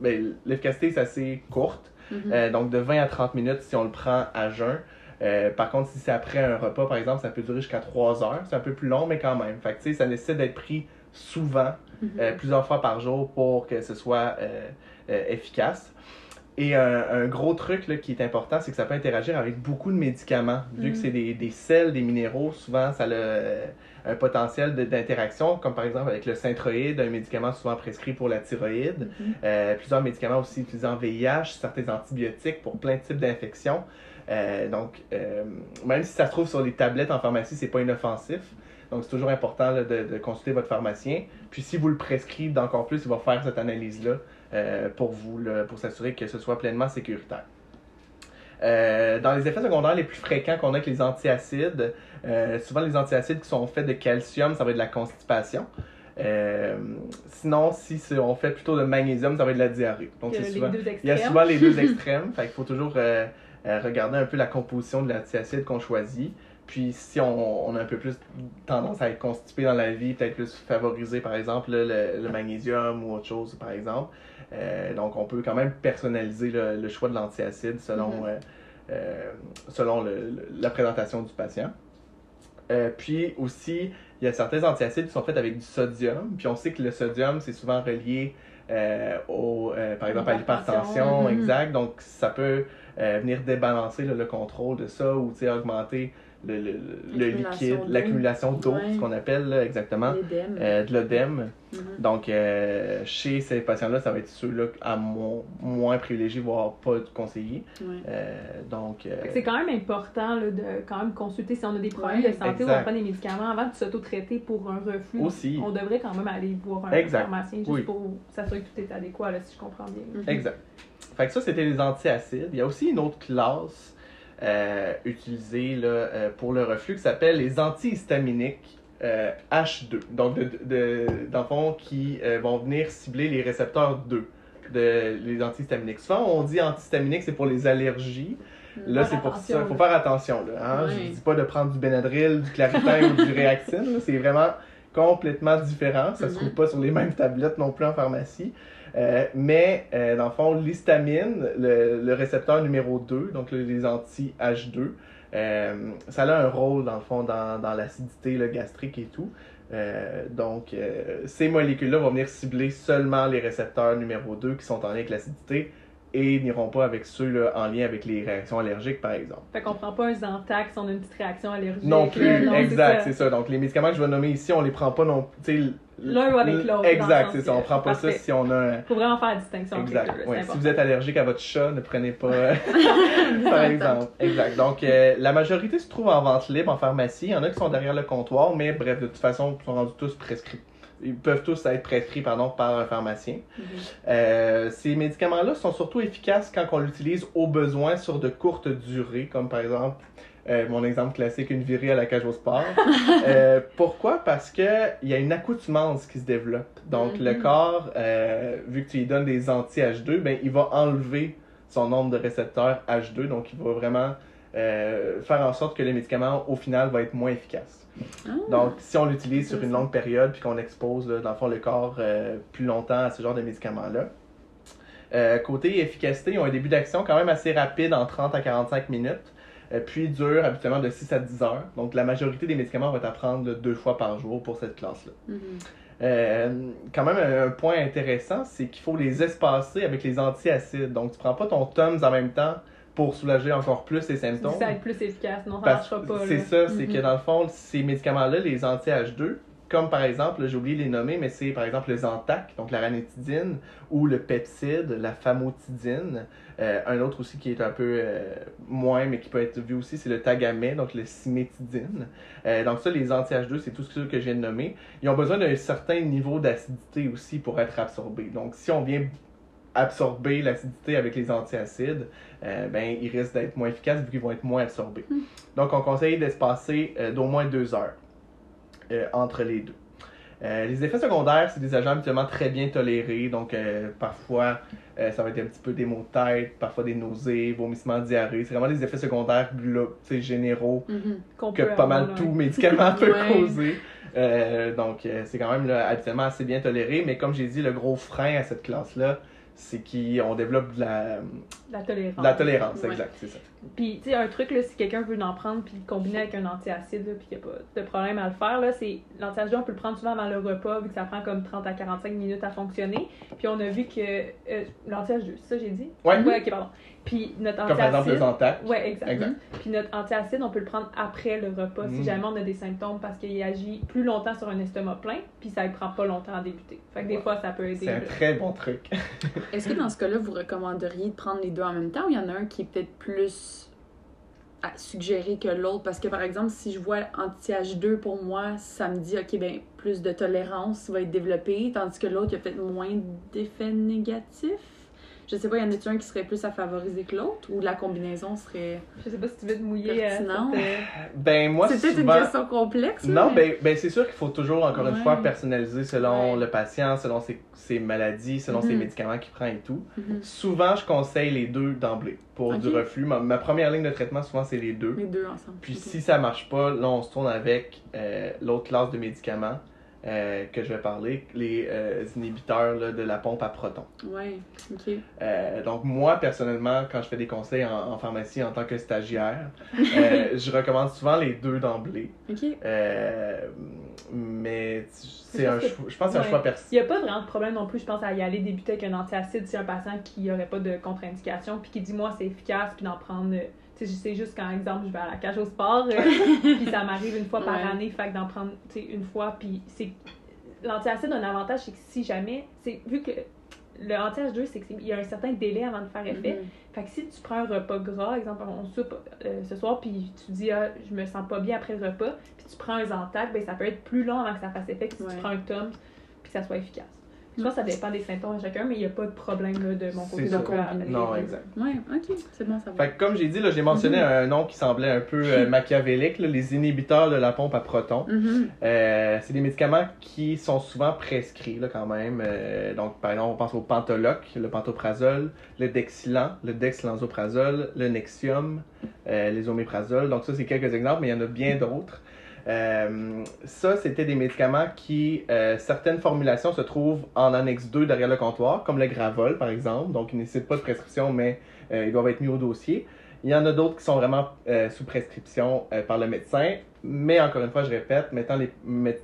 ben, L'efficacité, c'est assez courte. Mhm. Euh, donc de 20 à 30 minutes si on le prend à jeun. Euh, par contre, si c'est après un repas, par exemple, ça peut durer jusqu'à 3 heures. C'est un peu plus long, mais quand même. Fait que, ça nécessite d'être pris souvent, Mhm. euh, plusieurs fois par jour pour que ce soit efficace. Et un, un gros truc là, qui est important, c'est que ça peut interagir avec beaucoup de médicaments. Vu Mm. que c'est des, des sels, des minéraux, souvent ça euh, un potentiel d'interaction, comme par exemple avec le synthroïde, un médicament souvent prescrit pour la thyroïde. Mhm. Euh, plusieurs médicaments aussi utilisés en VIH, certains antibiotiques pour plein de types d'infections. Euh, donc, euh, même si ça se trouve sur les tablettes en pharmacie, c'est pas inoffensif. Donc, c'est toujours important là, de, de consulter votre pharmacien. Puis, si vous le prescrivez d'encore plus, il va faire cette analyse-là pour vous, là, pour s'assurer que ce soit pleinement sécuritaire. Euh, dans les effets secondaires les plus fréquents qu'on a avec les antiacides, euh, souvent les antiacides qui sont faits de calcium, ça va être de la constipation. Euh, sinon, si on fait plutôt de magnésium, ça va être de la diarrhée. Donc, souvent... deux Il y a souvent les deux extrêmes. fait qu'il faut toujours regarder un peu la composition de l'antiacide qu'on choisit. Puis si on, on a un peu plus tendance à être constipé dans la vie, peut-être plus favoriser par exemple le, le- le magnésium ou autre chose par exemple. Euh, donc on peut quand même personnaliser le, le choix de l'antiacide selon, Mhm. euh, euh, selon le- le- la présentation du patient. Euh, puis aussi, il y a certains antiacides qui sont faits avec du sodium. Puis on sait que le sodium, c'est souvent relié au, par exemple, à L'hypertension. Mhm. exact. Donc ça peut venir débalancer là, le contrôle de ça ou augmenter le, le, liquide, l'accumulation d'eau, Ouais. ce qu'on appelle là, exactement, L'édème. euh, de l'œdème. Mhm. Donc, euh, chez ces patients-là, ça va être ceux-là à mo- moins privilégiés, voire pas conseillés. Ouais. Euh, donc, euh, C'est quand même important là, de quand même consulter si on a des problèmes Ouais, de santé ou exact. on prend des médicaments avant de s'auto-traiter pour un reflux. aussi, On devrait quand même aller voir un Exact. pharmacien juste Oui. pour s'assurer que tout est adéquat, là, si je comprends bien. Mhm. exact. Fait que ça, c'était les antiacides. Il y a aussi une autre classe euh, utilisée là, euh, pour le reflux qui s'appelle les antihistaminiques euh, H2. Donc, de, de, dans le fond, qui euh, vont venir cibler les récepteurs 2 de les antihistaminiques. Souvent, on dit antihistaminique, c'est pour les allergies. Là, c'est pour ça. Il faut faire attention. Là, hein? Je dis pas de prendre du Benadryl, du Claritin ou du Réactine. là. C'est vraiment complètement différent. Ça se Mhm. trouve pas sur les mêmes tablettes non plus en pharmacie. Euh, mais, euh, dans le fond, l'histamine, le, le récepteur numéro 2, donc le- les anti-H2, euh, ça a un rôle, dans le fond, dans, dans l'acidité gastrique et tout. Donc, ces molécules-là vont venir cibler seulement les récepteurs numéro 2 qui sont en lien avec l'acidité et n'iront pas avec ceux là, en lien avec les réactions allergiques, par exemple. Fait qu'on prend pas un Zantac si on a une petite réaction allergique. Non plus, non, exact, c'est ça. Donc, les médicaments que je vais nommer ici, on les prend pas non sais, L'un ou avec l'autre, Exact, c'est ça. On prend pas parfait. ça si on a un. Faut vraiment faire la distinction entre les Exact. deux, Ouais, si vous êtes allergique à votre chat, ne prenez pas. par exemple. Exact. Donc, euh, la majorité se trouve en vente libre en pharmacie. Il y en a qui sont derrière le comptoir, mais bref, de toute façon, ils sont rendus tous prescrits. Ils peuvent tous être prescrits pardon, par un pharmacien. Mhm. Euh, ces médicaments-là sont surtout efficaces quand on l'utilise au besoin sur de courtes durées, comme par exemple euh, mon exemple classique, une virée à la cage au sport. Euh, pourquoi? Parce qu'il y a une accoutumance qui se développe. Donc, le Mhm. corps, euh, vu que tu lui donnes des anti-H2, ben, il va enlever son nombre de récepteurs H2. Donc, il va vraiment faire en sorte que le médicament, au final, va être moins efficace. Ah. Donc, si on l'utilise sur une longue période puis qu'on expose, là, dans le fond, le corps euh, plus longtemps à ce genre de médicaments-là. Euh, côté efficacité, ils ont un début d'action quand même assez rapide, en 30 à 45 minutes, euh, puis dure habituellement de 6 à 10 heures. Donc, la majorité des médicaments vont être à prendre là, deux fois par jour pour cette classe-là. Mhm. Euh, quand même, un, un point intéressant, c'est qu'il faut les espacer avec les antiacides. Donc, tu prends pas ton Tums en même temps pour soulager encore plus les symptômes. Ça va être plus efficace, non, ça Parce- marchera pas. C'est ça, c'est Mhm. que dans le fond, ces médicaments-là, les anti-H2, comme par exemple, j'ai oublié de les nommer, mais c'est par exemple le Zantac, donc la ranitidine, ou le Pepside, la famotidine. Euh, un autre aussi qui est un peu euh, moins, mais qui peut être vu aussi, c'est le Tagamet, donc le cimétidine. Euh, donc ça, les anti-H2, c'est tout ce que je viens de nommer. Ils ont besoin d'un certain niveau d'acidité aussi pour être absorbés. Donc si on vient absorber l'acidité avec les antiacides, euh, ben, ils risquent d'être moins efficaces vu qu'ils vont être moins absorbés. Donc, on conseille d'espacer euh, d'au moins deux heures euh, entre les deux. Les effets secondaires, c'est des agents habituellement très bien tolérés. Donc, parfois, ça va être un petit peu des maux de tête, parfois des nausées, vomissements, diarrhée. C'est vraiment des effets secondaires généraux Mhm. Qu'on que pas mal tout médicament peut Ouais. causer. Donc, c'est quand même là, habituellement assez bien toléré. Mais comme j'ai dit, le gros frein à cette classe-là, c'est qu'on développe de la, La tolérance. la tolérance. Ouais. Exact, c'est ça. Puis, tu sais, un truc, là, si quelqu'un veut en prendre puis le combiner avec un antiacide, puis qu'il n'y a pas de problème à le faire, là, c'est l'antiacide, on peut le prendre souvent avant le repas, vu que ça prend comme 30 à 45 minutes à fonctionner. Puis, on a vu que. Euh, l'antiacide, c'est ça, j'ai dit? Ouais. Ouais, ok, pardon. Puis, notre Comme par exemple le antiacide. Zantac. Ouais, exact. Exact. Puis notre antiacide, on peut le prendre après le repas si Mm. jamais on a des symptômes parce qu'il agit plus longtemps sur un estomac plein, puis ça ne prend pas longtemps à débuter. Fait que des fois, ça peut aider. C'est un là. très bon truc. Est-ce que dans ce cas-là, vous recommanderiez de prendre les en même temps il y en a un qui est peut-être plus à suggérer que l'autre? Parce que par exemple, si je vois anti-H2 pour moi, ça me dit, ok, ben plus de tolérance va être développée, tandis que l'autre, il y a peut-être moins d'effets négatifs? Je sais pas, y en a-tu un qui serait plus à favoriser que l'autre ou la combinaison serait. Je sais pas si tu veux te mouiller. euh, Pertinent. euh, Ben, moi, C'est peut-être une question complexe. Non, mais- ben, ben c'est sûr qu'il faut toujours, encore une fois, personnaliser selon Ouais. le patient, selon ses, ses maladies, selon ses Mhm. médicaments qu'il prend et tout. Mhm. Souvent, je conseille les deux d'emblée pour du reflux. Ma, ma première ligne de traitement, souvent, c'est les deux. Les deux ensemble. Puis si ça marche pas, là, on se tourne avec euh, l'autre classe de médicaments euh, que je vais parler, les euh, inhibiteurs là, de la pompe à protons. Ouais, ok. Euh, donc moi, personnellement, quand je fais des conseils en, en pharmacie en tant que stagiaire, je recommande souvent les deux d'emblée. Ok. Mais c'est Je un pense que- choix, je pense que c'est un choix Il personnel. n'y a pas vraiment de problème non plus, je pense, à y aller débuter avec un antiacide si un patient qui n'aurait pas de contre-indication, puis qui dit moi c'est efficace, puis d'en prendre. C'est juste quand, exemple, je vais à la cage au sport, euh, puis ça m'arrive une fois par Ouais. année, fait que d'en prendre tu sais, une fois, puis c'est. L'antiacide a un avantage, c'est que si jamais. c'est Vu que le anti-H2, c'est qu'il y a un certain délai avant de faire effet. Mhm. Fait que si tu prends un repas gras, exemple, on soupe euh, ce soir, puis tu dis, ah, je me sens pas bien après le repas, puis tu prends un Zantac, ben ça peut être plus long avant que ça fasse effet que si Ouais. tu prends un Tom, puis que ça soit efficace. Je pense que ça dépend des symptômes à chacun, mais il n'y a pas de problème là, de mon côté. Non, exact. Ouais, ok, c'est bon, ça va. Fait que comme j'ai dit, là, j'ai mentionné un nom qui semblait un peu euh, machiavélique, là, les inhibiteurs de la pompe à protons. Mhm. Euh, c'est des médicaments qui sont souvent prescrits là, quand même. Euh, donc, par exemple, on pense au Pantoloc, le Pantoprazole, le Dexilan, le Dexlansoprazole, le Nexium, euh, les Oméprazole. Donc, ça, c'est quelques exemples, mais il y en a bien d'autres. Euh, ça, c'était des médicaments qui, euh, certaines formulations se trouvent en annexe 2 derrière le comptoir, comme le Gravol, par exemple. Donc, ils nécessitent pas de prescription, mais euh, ils doivent être mis au dossier. Il y en a d'autres qui sont vraiment sous prescription par le médecin, mais encore une fois, je répète, maintenant les,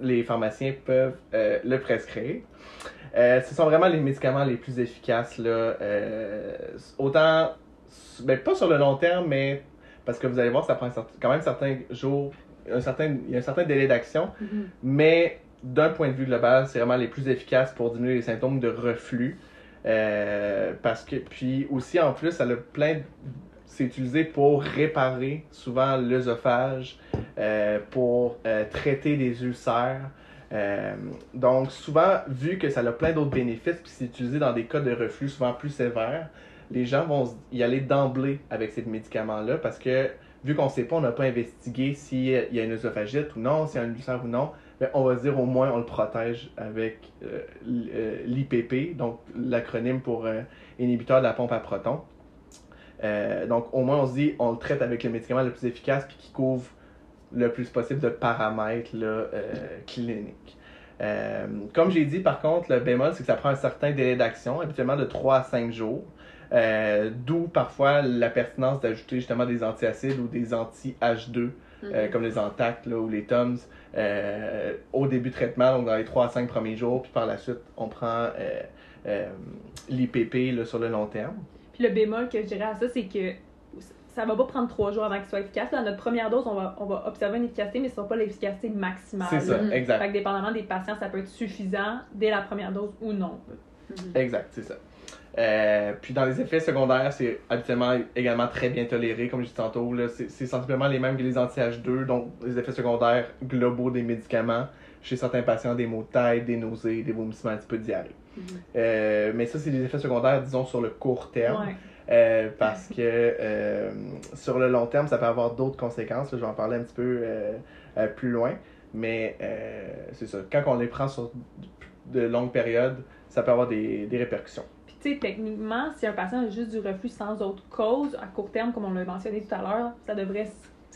les pharmaciens peuvent le prescrire. Ce sont vraiment les médicaments les plus efficaces, là, autant, ben, pas sur le long terme, mais parce que vous allez voir, ça prend quand même certains jours, un certain, il y a un certain délai d'action, Mhm. mais d'un point de vue global, c'est vraiment les plus efficaces pour diminuer les symptômes de reflux. Euh, parce que, puis aussi, en plus, ça a plein C'est utilisé pour réparer souvent l'œsophage, euh, pour euh, traiter des ulcères. Donc, souvent, vu que ça a plein d'autres bénéfices, puis c'est utilisé dans des cas de reflux souvent plus sévères, les gens vont y aller d'emblée avec ces médicaments-là parce que, vu qu'on ne sait pas, on n'a pas investigué s'il y a une œsophagite ou non, s'il y a un ulcère ou non, ben, on va dire au moins on le protège avec euh, euh, l'IPP, donc l'acronyme pour euh, inhibiteur de la pompe à protons. Donc au moins on se dit on le traite avec le médicament le plus efficace puis qui couvre le plus possible de paramètres là, cliniques. Comme j'ai dit, par contre, le bémol, c'est que ça prend un certain délai d'action, habituellement de 3 à 5 jours. Euh, D'où parfois la pertinence d'ajouter justement des antiacides ou des anti-H2 euh, Mhm. comme les Antact là, ou les Tums, euh, au début de traitement, donc dans les 3 à 5 premiers jours, puis par la suite, on prend l'IPP sur le long terme. Puis le bémol que je dirais à ça, c'est que ça va pas prendre trois jours avant qu'il soit efficace. Dans notre première dose, on va, on va observer une efficacité, mais ce sera pas l'efficacité maximale. C'est ça, exact. Fait que dépendamment des patients, ça peut être suffisant dès la première dose ou non. Exact, c'est ça. Euh, puis dans les effets secondaires, c'est habituellement également très bien toléré, comme je disais tantôt. là. C'est c'est sensiblement les mêmes que les anti-H2, donc les effets secondaires globaux des médicaments. Chez certains patients, des maux de tête, des nausées, des vomissements, un petit peu de diarrhée. Mhm. Euh, mais ça, c'est des effets secondaires, disons, sur le court terme. Ouais. Euh, parce que sur le long terme, ça peut avoir d'autres conséquences. je vais en parler un petit peu plus loin. Mais c'est ça. Quand on les prend sur de longues périodes, ça peut avoir des, des répercussions. Techniquement, si un patient a juste du reflux sans autre cause, à court terme, comme on l'a mentionné tout à l'heure, ça devrait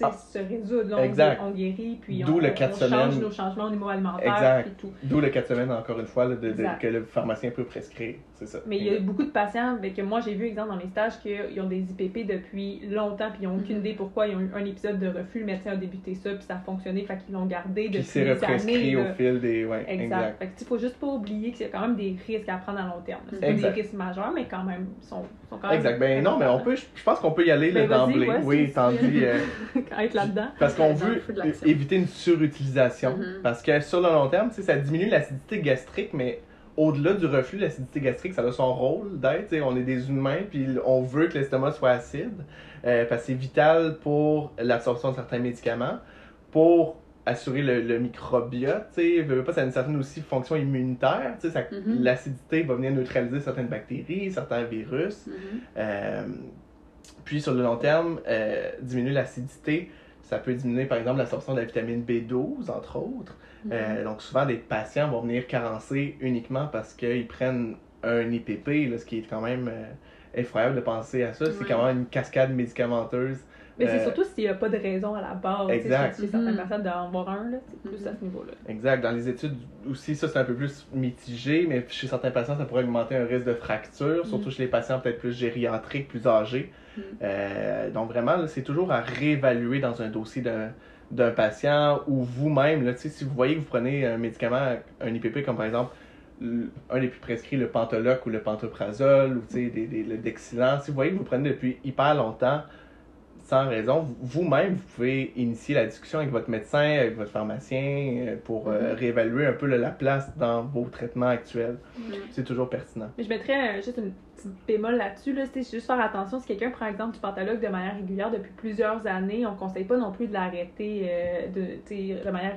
Ah. se résoudre. Là, on, Exact. on guérit, puis on, le on quatre change nos changements au niveau alimentaire, Exact. puis tout. D'où le 4 semaines, encore une fois, de, que le pharmacien peut prescrire. C'est ça. Mais il y a beaucoup de patients ben, que moi j'ai vu, exemple, dans mes stages, qu'ils ont des IPP depuis longtemps, puis ils n'ont aucune Mhm. idée pourquoi ils ont eu un épisode de reflux. Le médecin a débuté ça, puis ça a fonctionné, fait qu'ils l'ont gardé Puis depuis c'est des années. au fil des. Ouais, Exact. exact. Fait sais, faut juste pas oublier qu'il y a quand même des risques à prendre à long terme. C'est pas Exact. des risques majeurs, mais quand même, ils sont, sont quand même. Exact. Ben non, mais on peut, je pense qu'on peut y aller Ben, d'emblée. oui, tandis. être là-dedans. Parce qu'on veut éviter une surutilisation. Mhm. Parce que sur le long terme, ça diminue l'acidité gastrique, mais au-delà du reflux, l'acidité gastrique, ça a son rôle d'être. On est des humains, puis on veut que l'estomac soit acide. euh, parce que c'est vital pour l'absorption de certains médicaments, pour assurer le, le microbiote. Veux, veux pas, ça a une certaine aussi fonction immunitaire. Mhm. L'acidité va venir neutraliser certaines bactéries, certains virus. Mhm. Euh, puis sur le long terme, euh, diminuer l'acidité, ça peut diminuer par exemple l'absorption de la vitamine B12, entre autres. Mhm. Euh, donc souvent des patients vont venir carencer uniquement parce qu'ils prennent un IPP, là, ce qui est quand même euh, effroyable de penser à ça. C'est quand même une cascade médicamenteuse. Mais c'est Euh, surtout s'il n'y a pas de raison à la base. Exact. Tu sais, Chez certaines Mhm. personnes d'en avoir un, là, c'est plus à ce niveau-là. Exact. Dans les études aussi, ça c'est un peu plus mitigé, mais chez certains patients, ça pourrait augmenter un risque de fracture, surtout Mhm. chez les patients peut-être plus gériatriques, plus âgés. Mhm. Euh, donc vraiment, là, c'est toujours à réévaluer dans un dossier d'un d'un patient ou vous-même. là, tu sais, Si vous voyez que vous prenez un médicament, un IPP comme par exemple un des plus prescrits, le Pantoloc ou le Pantoprazole ou tu sais, des, des- le Dexilan, si vous voyez que vous prenez depuis hyper longtemps, sans raison, vous- vous-même, vous pouvez initier la discussion avec votre médecin, avec votre pharmacien, euh, pour euh, Mhm. réévaluer un peu là, la place dans vos traitements actuels. Mhm. C'est toujours pertinent. Mais je mettrais euh, juste une petite bémol là-dessus. Là, c'est juste faire attention si quelqu'un prend exemple du pantalogue de manière régulière depuis plusieurs années, on ne conseille pas non plus de l'arrêter euh, de, de manière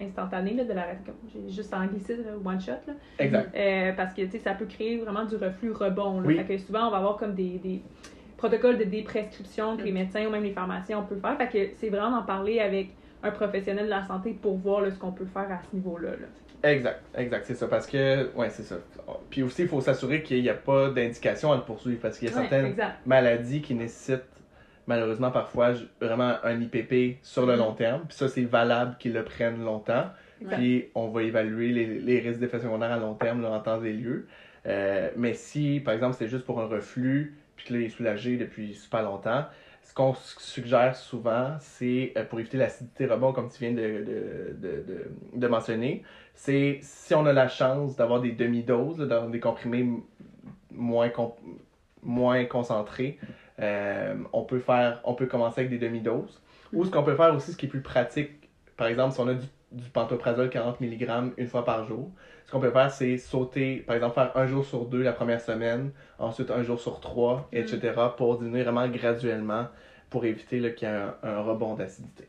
instantanée là, de l'arrêter. Comme j'ai juste en glisser one shot. Là. Exact. Euh, parce que ça peut créer vraiment du reflux rebond. Là. Oui. Fait que souvent, on va avoir comme des, des protocoles de déprescription que les Mm. médecins ou même les pharmaciens on peut faire. Fait que c'est vraiment d'en parler avec un professionnel de la santé pour voir là, ce qu'on peut faire à ce niveau-là. là. Exact, exact, c'est ça. Parce que, ouais, c'est ça. Puis aussi, il faut s'assurer qu'il n'y a pas d'indication à le poursuivre parce qu'il y a Ouais, certaines exact. maladies qui nécessitent malheureusement parfois vraiment un IPP sur le Mhm. long terme. Puis ça, c'est valable qu'ils le prennent longtemps. Puis on va évaluer les, les risques d'effets secondaires à long terme là, en temps et lieu. Euh, mais si, par exemple, c'est juste pour un reflux, puis que soulagé depuis super longtemps, ce qu'on suggère souvent, c'est euh, pour éviter l'acidité rebond, comme tu viens de, de, de, de, mentionner, c'est si on a la chance d'avoir des demi-doses, d'avoir des comprimés moins, com- moins concentrés, euh, on, peut faire, on peut commencer avec des demi-doses. Ou ce qu'on peut faire aussi, ce qui est plus pratique, par exemple, si on a du, du pantoprazole 40 mg une fois par jour, ce qu'on peut faire, c'est sauter, par exemple, faire un jour sur deux la première semaine, ensuite un jour sur trois, Mm. etc., pour diminuer vraiment graduellement pour éviter qu'il y ait un, un rebond d'acidité.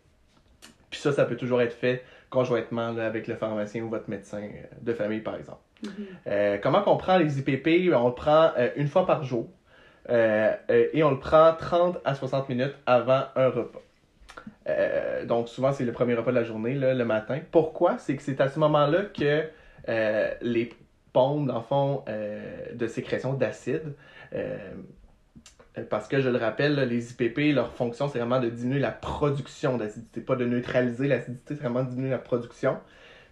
Puis ça, ça peut toujours être fait conjointement là, avec le pharmacien ou votre médecin euh, de famille, par exemple. Mhm. Euh, comment qu'on prend les IPP? On le prend euh, une fois par jour euh, et on le prend 30 à 60 minutes avant un repas. Donc souvent c'est le premier repas de la journée, là, le matin. Pourquoi? C'est que c'est à ce moment-là que les pompes, dans le fond, euh, de sécrétion d'acide, euh, parce que je le rappelle, là, les IPP, leur fonction, c'est vraiment de diminuer la production d'acidité, pas de neutraliser l'acidité, c'est vraiment de diminuer la production.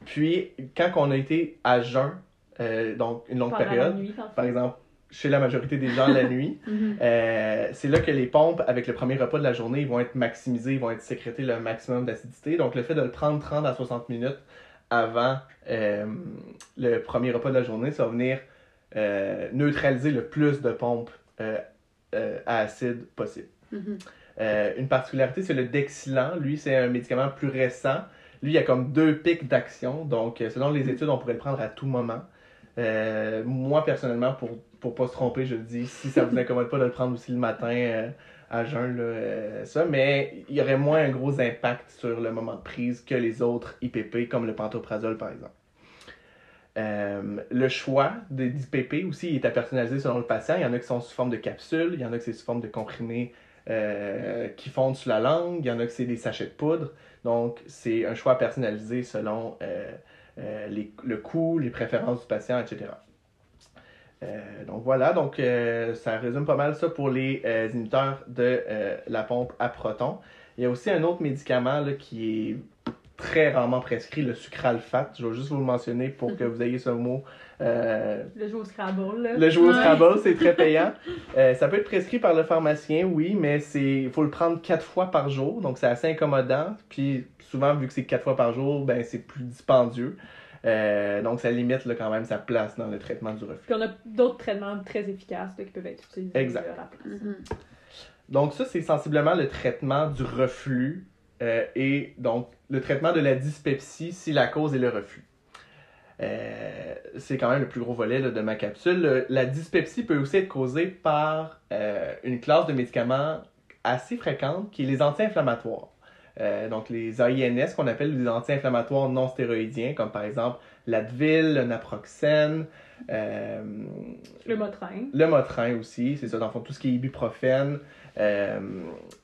Puis, quand on a été à jeun, euh, donc une longue Pendant période, nuit, par exemple, chez la majorité des gens la nuit, Mhm. euh, c'est là que les pompes, avec le premier repas de la journée, vont être maximisés, ils vont être sécrétés le maximum d'acidité. Donc, le fait de le prendre 30 à 60 minutes avant euh, le premier repas de la journée, ça va venir euh, neutraliser le plus de pompes euh, euh, à acide possible. Mhm. Euh, une particularité, c'est le Dexilan. Lui, c'est un médicament plus récent. Lui, il y a comme deux pics d'action. Donc, selon les études, on pourrait le prendre à tout moment. Moi, personnellement, pour pour pas se tromper, je le dis, si ça vous incommode pas de le prendre aussi le matin à jeun, euh, ça. Mais il y aurait moins un gros impact sur le moment de prise que les autres IPP, comme le pantoprazole, par exemple. Euh, le choix des IPP aussi est à personnaliser selon le patient. Il y en a qui sont sous forme de capsules, il y en a qui c'est sous forme de comprimés euh, qui fondent sur la langue, il y en a qui c'est des sachets de poudre. Donc, c'est un choix personnalisé selon le coût, les préférences du patient, etc. Euh, donc voilà, donc euh, ça résume pas mal ça pour les euh, inhibiteurs de euh, la pompe à proton. Il y a aussi un autre médicament là, qui est très rarement prescrit, le sucralfate. Je vais juste vous le mentionner pour que vous ayez ce mot. Le jeu au Scrabble. Là. le jouer au Ouais. Scrabble, c'est très payant. Ça peut être prescrit par le pharmacien, oui, mais il faut le prendre quatre fois par jour, donc c'est assez incommodant. Puis souvent, vu que c'est quatre fois par jour, ben c'est plus dispendieux. Euh, donc ça limite là, quand même sa place dans le traitement du reflux. Puis on a d'autres traitements très efficaces là, qui peuvent être utilisés. Exact. euh, à la place. Donc ça, c'est sensiblement le traitement du reflux euh, et donc le traitement de la dyspepsie si la cause est le reflux. Euh, c'est quand même le plus gros volet là, de ma capsule. Le- la dyspepsie peut aussi être causée par euh, une classe de médicaments assez fréquente qui est les anti-inflammatoires. Euh, donc les AINS qu'on appelle les anti-inflammatoires non stéroïdiens, comme par exemple l'Advil, le naproxène, euh, Le Motrin. le Motrin aussi, c'est ça, dans le fond, tout ce qui est ibuprofène, euh,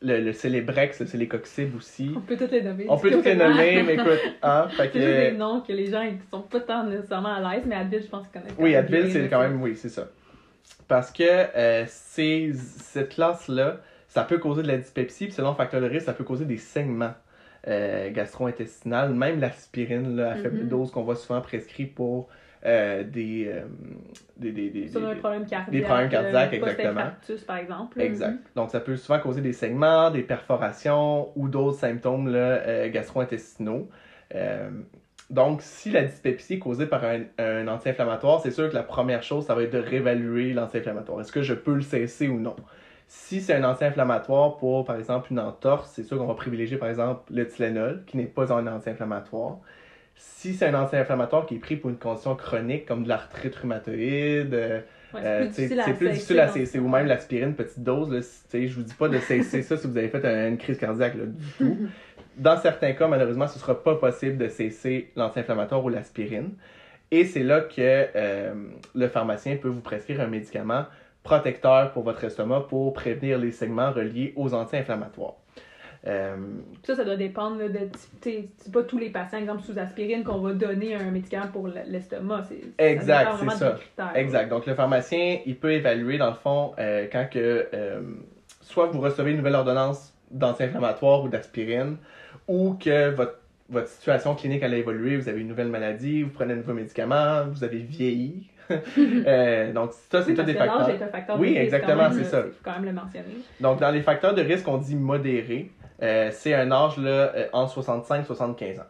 le, le Célébrex, le Célécoxib aussi. On peut toutes les nommer. On peut toutes les nommer, mais écoute, hein, fait C'est juste des que... noms que les gens ils sont pas tant nécessairement à l'aise, mais Advil, je pense qu'ils connaissent. Oui, Advil, c'est quand même, oui, c'est ça. Parce que euh, c'est, cette classe-là, ça peut causer de la dyspepsie, puis selon le facteur de risque, ça peut causer des saignements euh, gastro-intestinaux, même l'aspirine à faible Mhm. dose qu'on voit souvent prescrit pour euh, des, euh, des, des, des, donne un problème cardiaque. des problèmes cardiaques, euh, exactement. post-infarctus, par exemple. Exact. Donc, ça peut souvent causer des saignements, des perforations ou d'autres symptômes euh, gastro-intestinaux. Euh, donc, si la dyspepsie est causée par un, un anti-inflammatoire, c'est sûr que la première chose, ça va être de réévaluer l'anti-inflammatoire. Est-ce que je peux le cesser ou non? Si c'est un anti-inflammatoire pour, par exemple, une entorse, c'est sûr qu'on va privilégier, par exemple, le Tylenol, qui n'est pas un anti-inflammatoire. Si c'est un anti-inflammatoire qui est pris pour une condition chronique, comme de l'arthrite rhumatoïde, euh, Ouais, Euh, c'est plus difficile à plus cesser difficile à cesser, ou même l'aspirine, petite dose. Là, je vous dis pas de cesser ça si vous avez fait un- une crise cardiaque là, du tout. Dans certains cas, malheureusement, ce sera pas possible de cesser l'anti-inflammatoire ou l'aspirine. Et c'est là que euh, le pharmacien peut vous prescrire un médicament protecteur pour votre estomac pour prévenir les segments reliés aux anti-inflammatoires. Euh, Ça, ça doit dépendre là, de. C'est pas tous les patients, exemple, sous aspirine, qu'on va donner un médicament pour l'estomac. Exact, c'est ça. critères. Exact. Donc, le pharmacien, il peut évaluer, dans le fond, euh, quand que, euh, soit vous recevez une nouvelle ordonnance d'anti-inflammatoire ou d'aspirine, ou que votre, votre situation clinique elle a évolué, vous avez une nouvelle maladie, vous prenez un nouveau médicament, vous avez vieilli. Euh, donc, ça, c'est Oui, parce des que l'âge facteurs. est un facteur Oui, de risque exactement, c'est ça. Il faut quand même le mentionner. Donc, dans les facteurs de risque, on dit modéré. Euh, c'est un âge là, euh, entre 65 et 75 ans.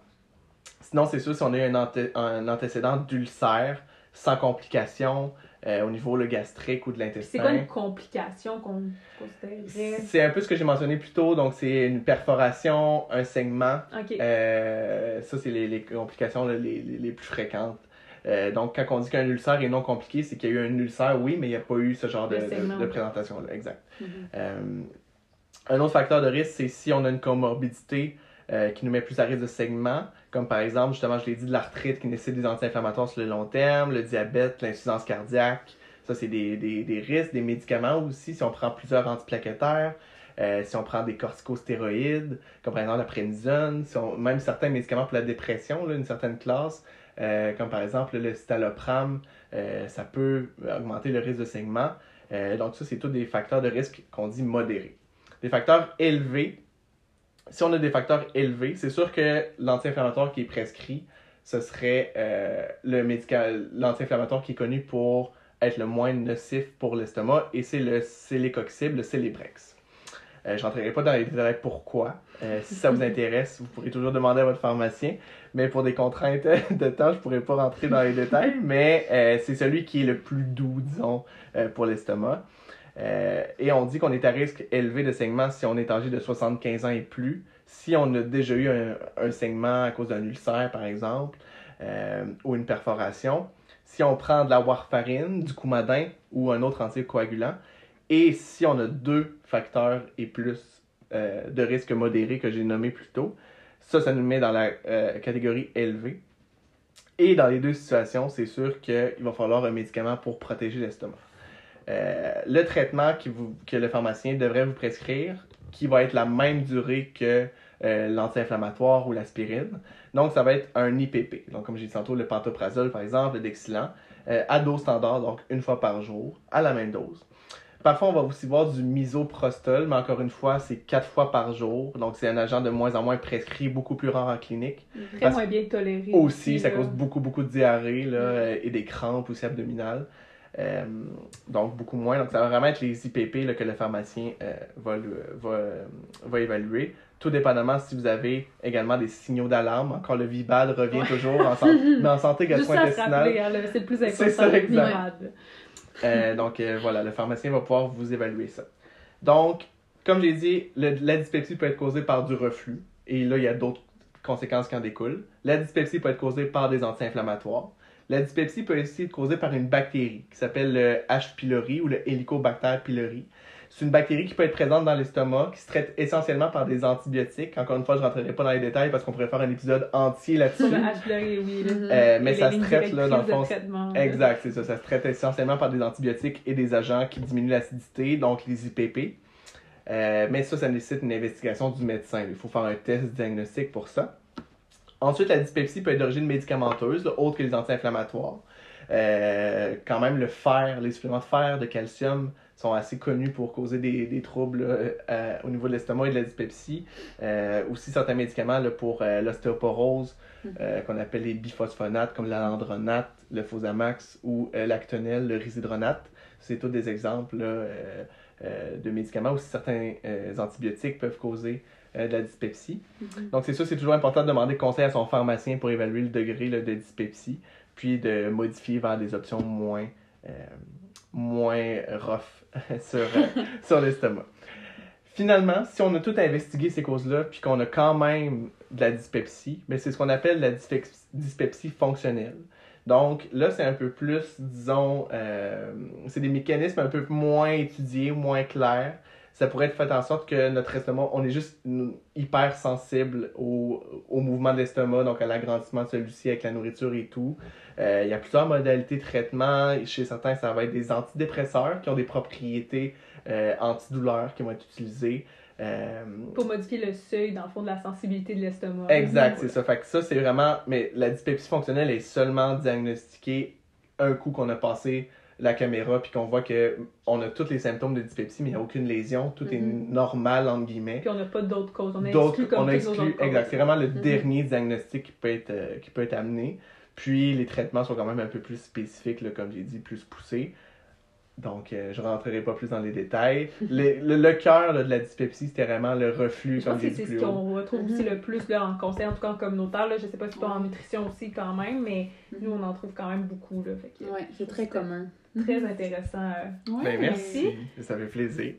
Sinon, c'est sûr, si on a eu un, anté- un antécédent d'ulcère sans complications euh, au niveau le gastrique ou de C'est l'intestin. quoi une complication qu'on considérerait? C'est un peu ce que j'ai mentionné plus tôt. Donc, c'est une perforation, un saignement. Ok. Euh, ça, c'est les, les complications là, les, les, les plus fréquentes. Euh, donc, quand on dit qu'un ulcère est non compliqué, c'est qu'il y a eu un ulcère, oui, mais il n'y a pas eu ce genre de, de- présentation-là. Exact. Mhm. Euh, un autre facteur de risque, c'est si on a une comorbidité euh, qui nous met plus à risque de saignement, comme par exemple, justement, je l'ai dit, de l'arthrite qui nécessite des anti-inflammatoires sur le long terme, le diabète, l'insuffisance cardiaque. Ça, c'est des, des, des risques, des médicaments aussi, si on prend plusieurs antiplaquettaires, euh, si on prend des corticostéroïdes, comme par exemple la prénisone, si on- même certains médicaments pour la dépression, là, une certaine classe, euh, comme par exemple le citalopram, euh, ça peut augmenter le risque de saignement. Euh, donc ça, c'est tous des facteurs de risque qu'on dit modérés. Des facteurs élevés, si on a des facteurs élevés, c'est sûr que l'anti-inflammatoire qui est prescrit, ce serait le l'anti-inflammatoire qui est connu pour être le moins nocif pour l'estomac, et c'est le célécoxib, le Célébrex. Euh, je rentrerai pas dans les détails pourquoi. Euh, si ça vous intéresse, vous pourrez toujours demander à votre pharmacien. Mais pour des contraintes de temps, je pourrais pas rentrer dans les détails. Mais euh, c'est celui qui est le plus doux, disons, pour l'estomac. Et on dit qu'on est à risque élevé de saignement si on est âgé de 75 ans et plus. Si on a déjà eu un, un saignement à cause d'un ulcère, par exemple, ou une perforation. Si on prend de la warfarine, du coumadin ou un autre anticoagulant. Et si on a deux facteurs et plus euh, de risque modéré que j'ai nommé plus tôt, ça, ça nous met dans la euh, catégorie élevée. Et dans les deux situations, c'est sûr qu'il va falloir un médicament pour protéger l'estomac. Euh, le traitement qui vous- que le pharmacien devrait vous prescrire, qui va être la même durée que l'anti-inflammatoire ou l'aspirine. Donc, ça va être un IPP. Donc, comme j'ai dit tantôt, le pantoprazole, par exemple, le Dexilan, à dose standard, donc une fois par jour, à la même dose. Parfois, on va aussi voir du misoprostol, mais encore une fois, c'est quatre fois par jour. Donc, c'est un agent de moins en moins prescrit, beaucoup plus rare en clinique. Très Parce- moins bien toléré. Aussi, ça là. cause beaucoup, beaucoup de diarrhée là, Mm. euh, et des crampes aussi abdominales. Euh, donc, beaucoup moins. Donc, ça va vraiment être les IPP là, que le pharmacien euh, va, va, va évaluer. Tout dépendamment si vous avez également des signaux d'alarme. Encore le Vibal revient Ouais. toujours, en san- mais en santé ça gastro-intestinale. hein, c'est le plus C'est important. ça, le exact. Euh, donc, euh, voilà, le pharmacien va pouvoir vous évaluer ça. Donc, comme j'ai dit, la dyspepsie peut être causée par du reflux. Et là, il y a d'autres conséquences qui en découlent. La dyspepsie peut être causée par des anti-inflammatoires. La dyspepsie peut aussi être causée par une bactérie qui s'appelle le H. pylori ou le Helicobacter pylori. C'est une bactérie qui peut être présente dans l'estomac, qui se traite essentiellement par des antibiotiques. Encore une fois, je ne rentrerai pas dans les détails parce qu'on pourrait faire un épisode entier là-dessus. Oui. Mhm. Euh, mais Et ça les se traite là, dans le fond. Exact, c'est ça. Ça se traite essentiellement par des antibiotiques et des agents qui diminuent l'acidité, donc les IPP. Euh, mais ça, ça nécessite une investigation du médecin. Il faut faire un test diagnostic pour ça. Ensuite, la dyspepsie peut être d'origine médicamenteuse, là, autre que les anti-inflammatoires. Euh, quand même, le fer, les suppléments de fer, de calcium sont assez connus pour causer des, des troubles là, euh, au niveau de l'estomac et de la dyspepsie. Euh, aussi, certains médicaments là, pour euh, l'ostéoporose, euh, qu'on appelle les biphosphonates, comme l'alendronate, le Fosamax ou euh, l'actonel, le risidronate. C'est tous des exemples là, euh, euh, de médicaments. Aussi, certains euh, antibiotiques peuvent causer euh, de la dyspepsie. Mhm. Donc, c'est ça, c'est toujours important de demander conseil à son pharmacien pour évaluer le degré de dyspepsie, puis de modifier vers des options moins, euh, moins rough sur, euh, sur l'estomac. Finalement, si on a tout investigué ces causes-là, puis qu'on a quand même de la dyspepsie, mais c'est ce qu'on appelle la dyspepsie, dyspepsie fonctionnelle. Donc là, c'est un peu plus, disons, euh, c'est des mécanismes un peu moins étudiés, moins clairs. Ça pourrait être fait en sorte que notre estomac, on est juste hyper sensible au, au mouvement de l'estomac, donc à l'agrandissement de celui-ci avec la nourriture et tout. Euh, il y a plusieurs modalités de traitement. Chez certains, ça va être des antidépresseurs qui ont des propriétés euh, antidouleurs qui vont être utilisées. Euh, Pour modifier le seuil, dans le fond, de la sensibilité de l'estomac. Exact, c'est ça. Fait que ça, c'est vraiment. Mais la dyspepsie fonctionnelle est seulement diagnostiquée un coup qu'on a passé la caméra puis qu'on voit que on a tous les symptômes de dyspepsie, mais il n'y a aucune lésion. Tout est Mhm. normal, entre guillemets. Puis on n'a pas d'autres causes. On a D'autres, exclu comme on a exclu. Exact. C'est vraiment le Mhm. dernier diagnostic qui peut, être, euh, qui peut être amené. Puis les traitements sont quand même un peu plus spécifiques, là, comme j'ai dit, plus poussés. Donc, euh, je rentrerai pas plus dans les détails. Le, le, le cœur de la dyspepsie, c'était vraiment le reflux, Je comme pense j'ai que dit c'est ce plus haut. qu'on retrouve aussi le plus là, en conseil, en tout cas en communautaire. Là. Je sais pas si pas en nutrition aussi quand même, mais nous on en trouve quand même beaucoup. Ouais, c'est très commun. Très intéressant. Ouais. Ben, merci. Ça fait plaisir.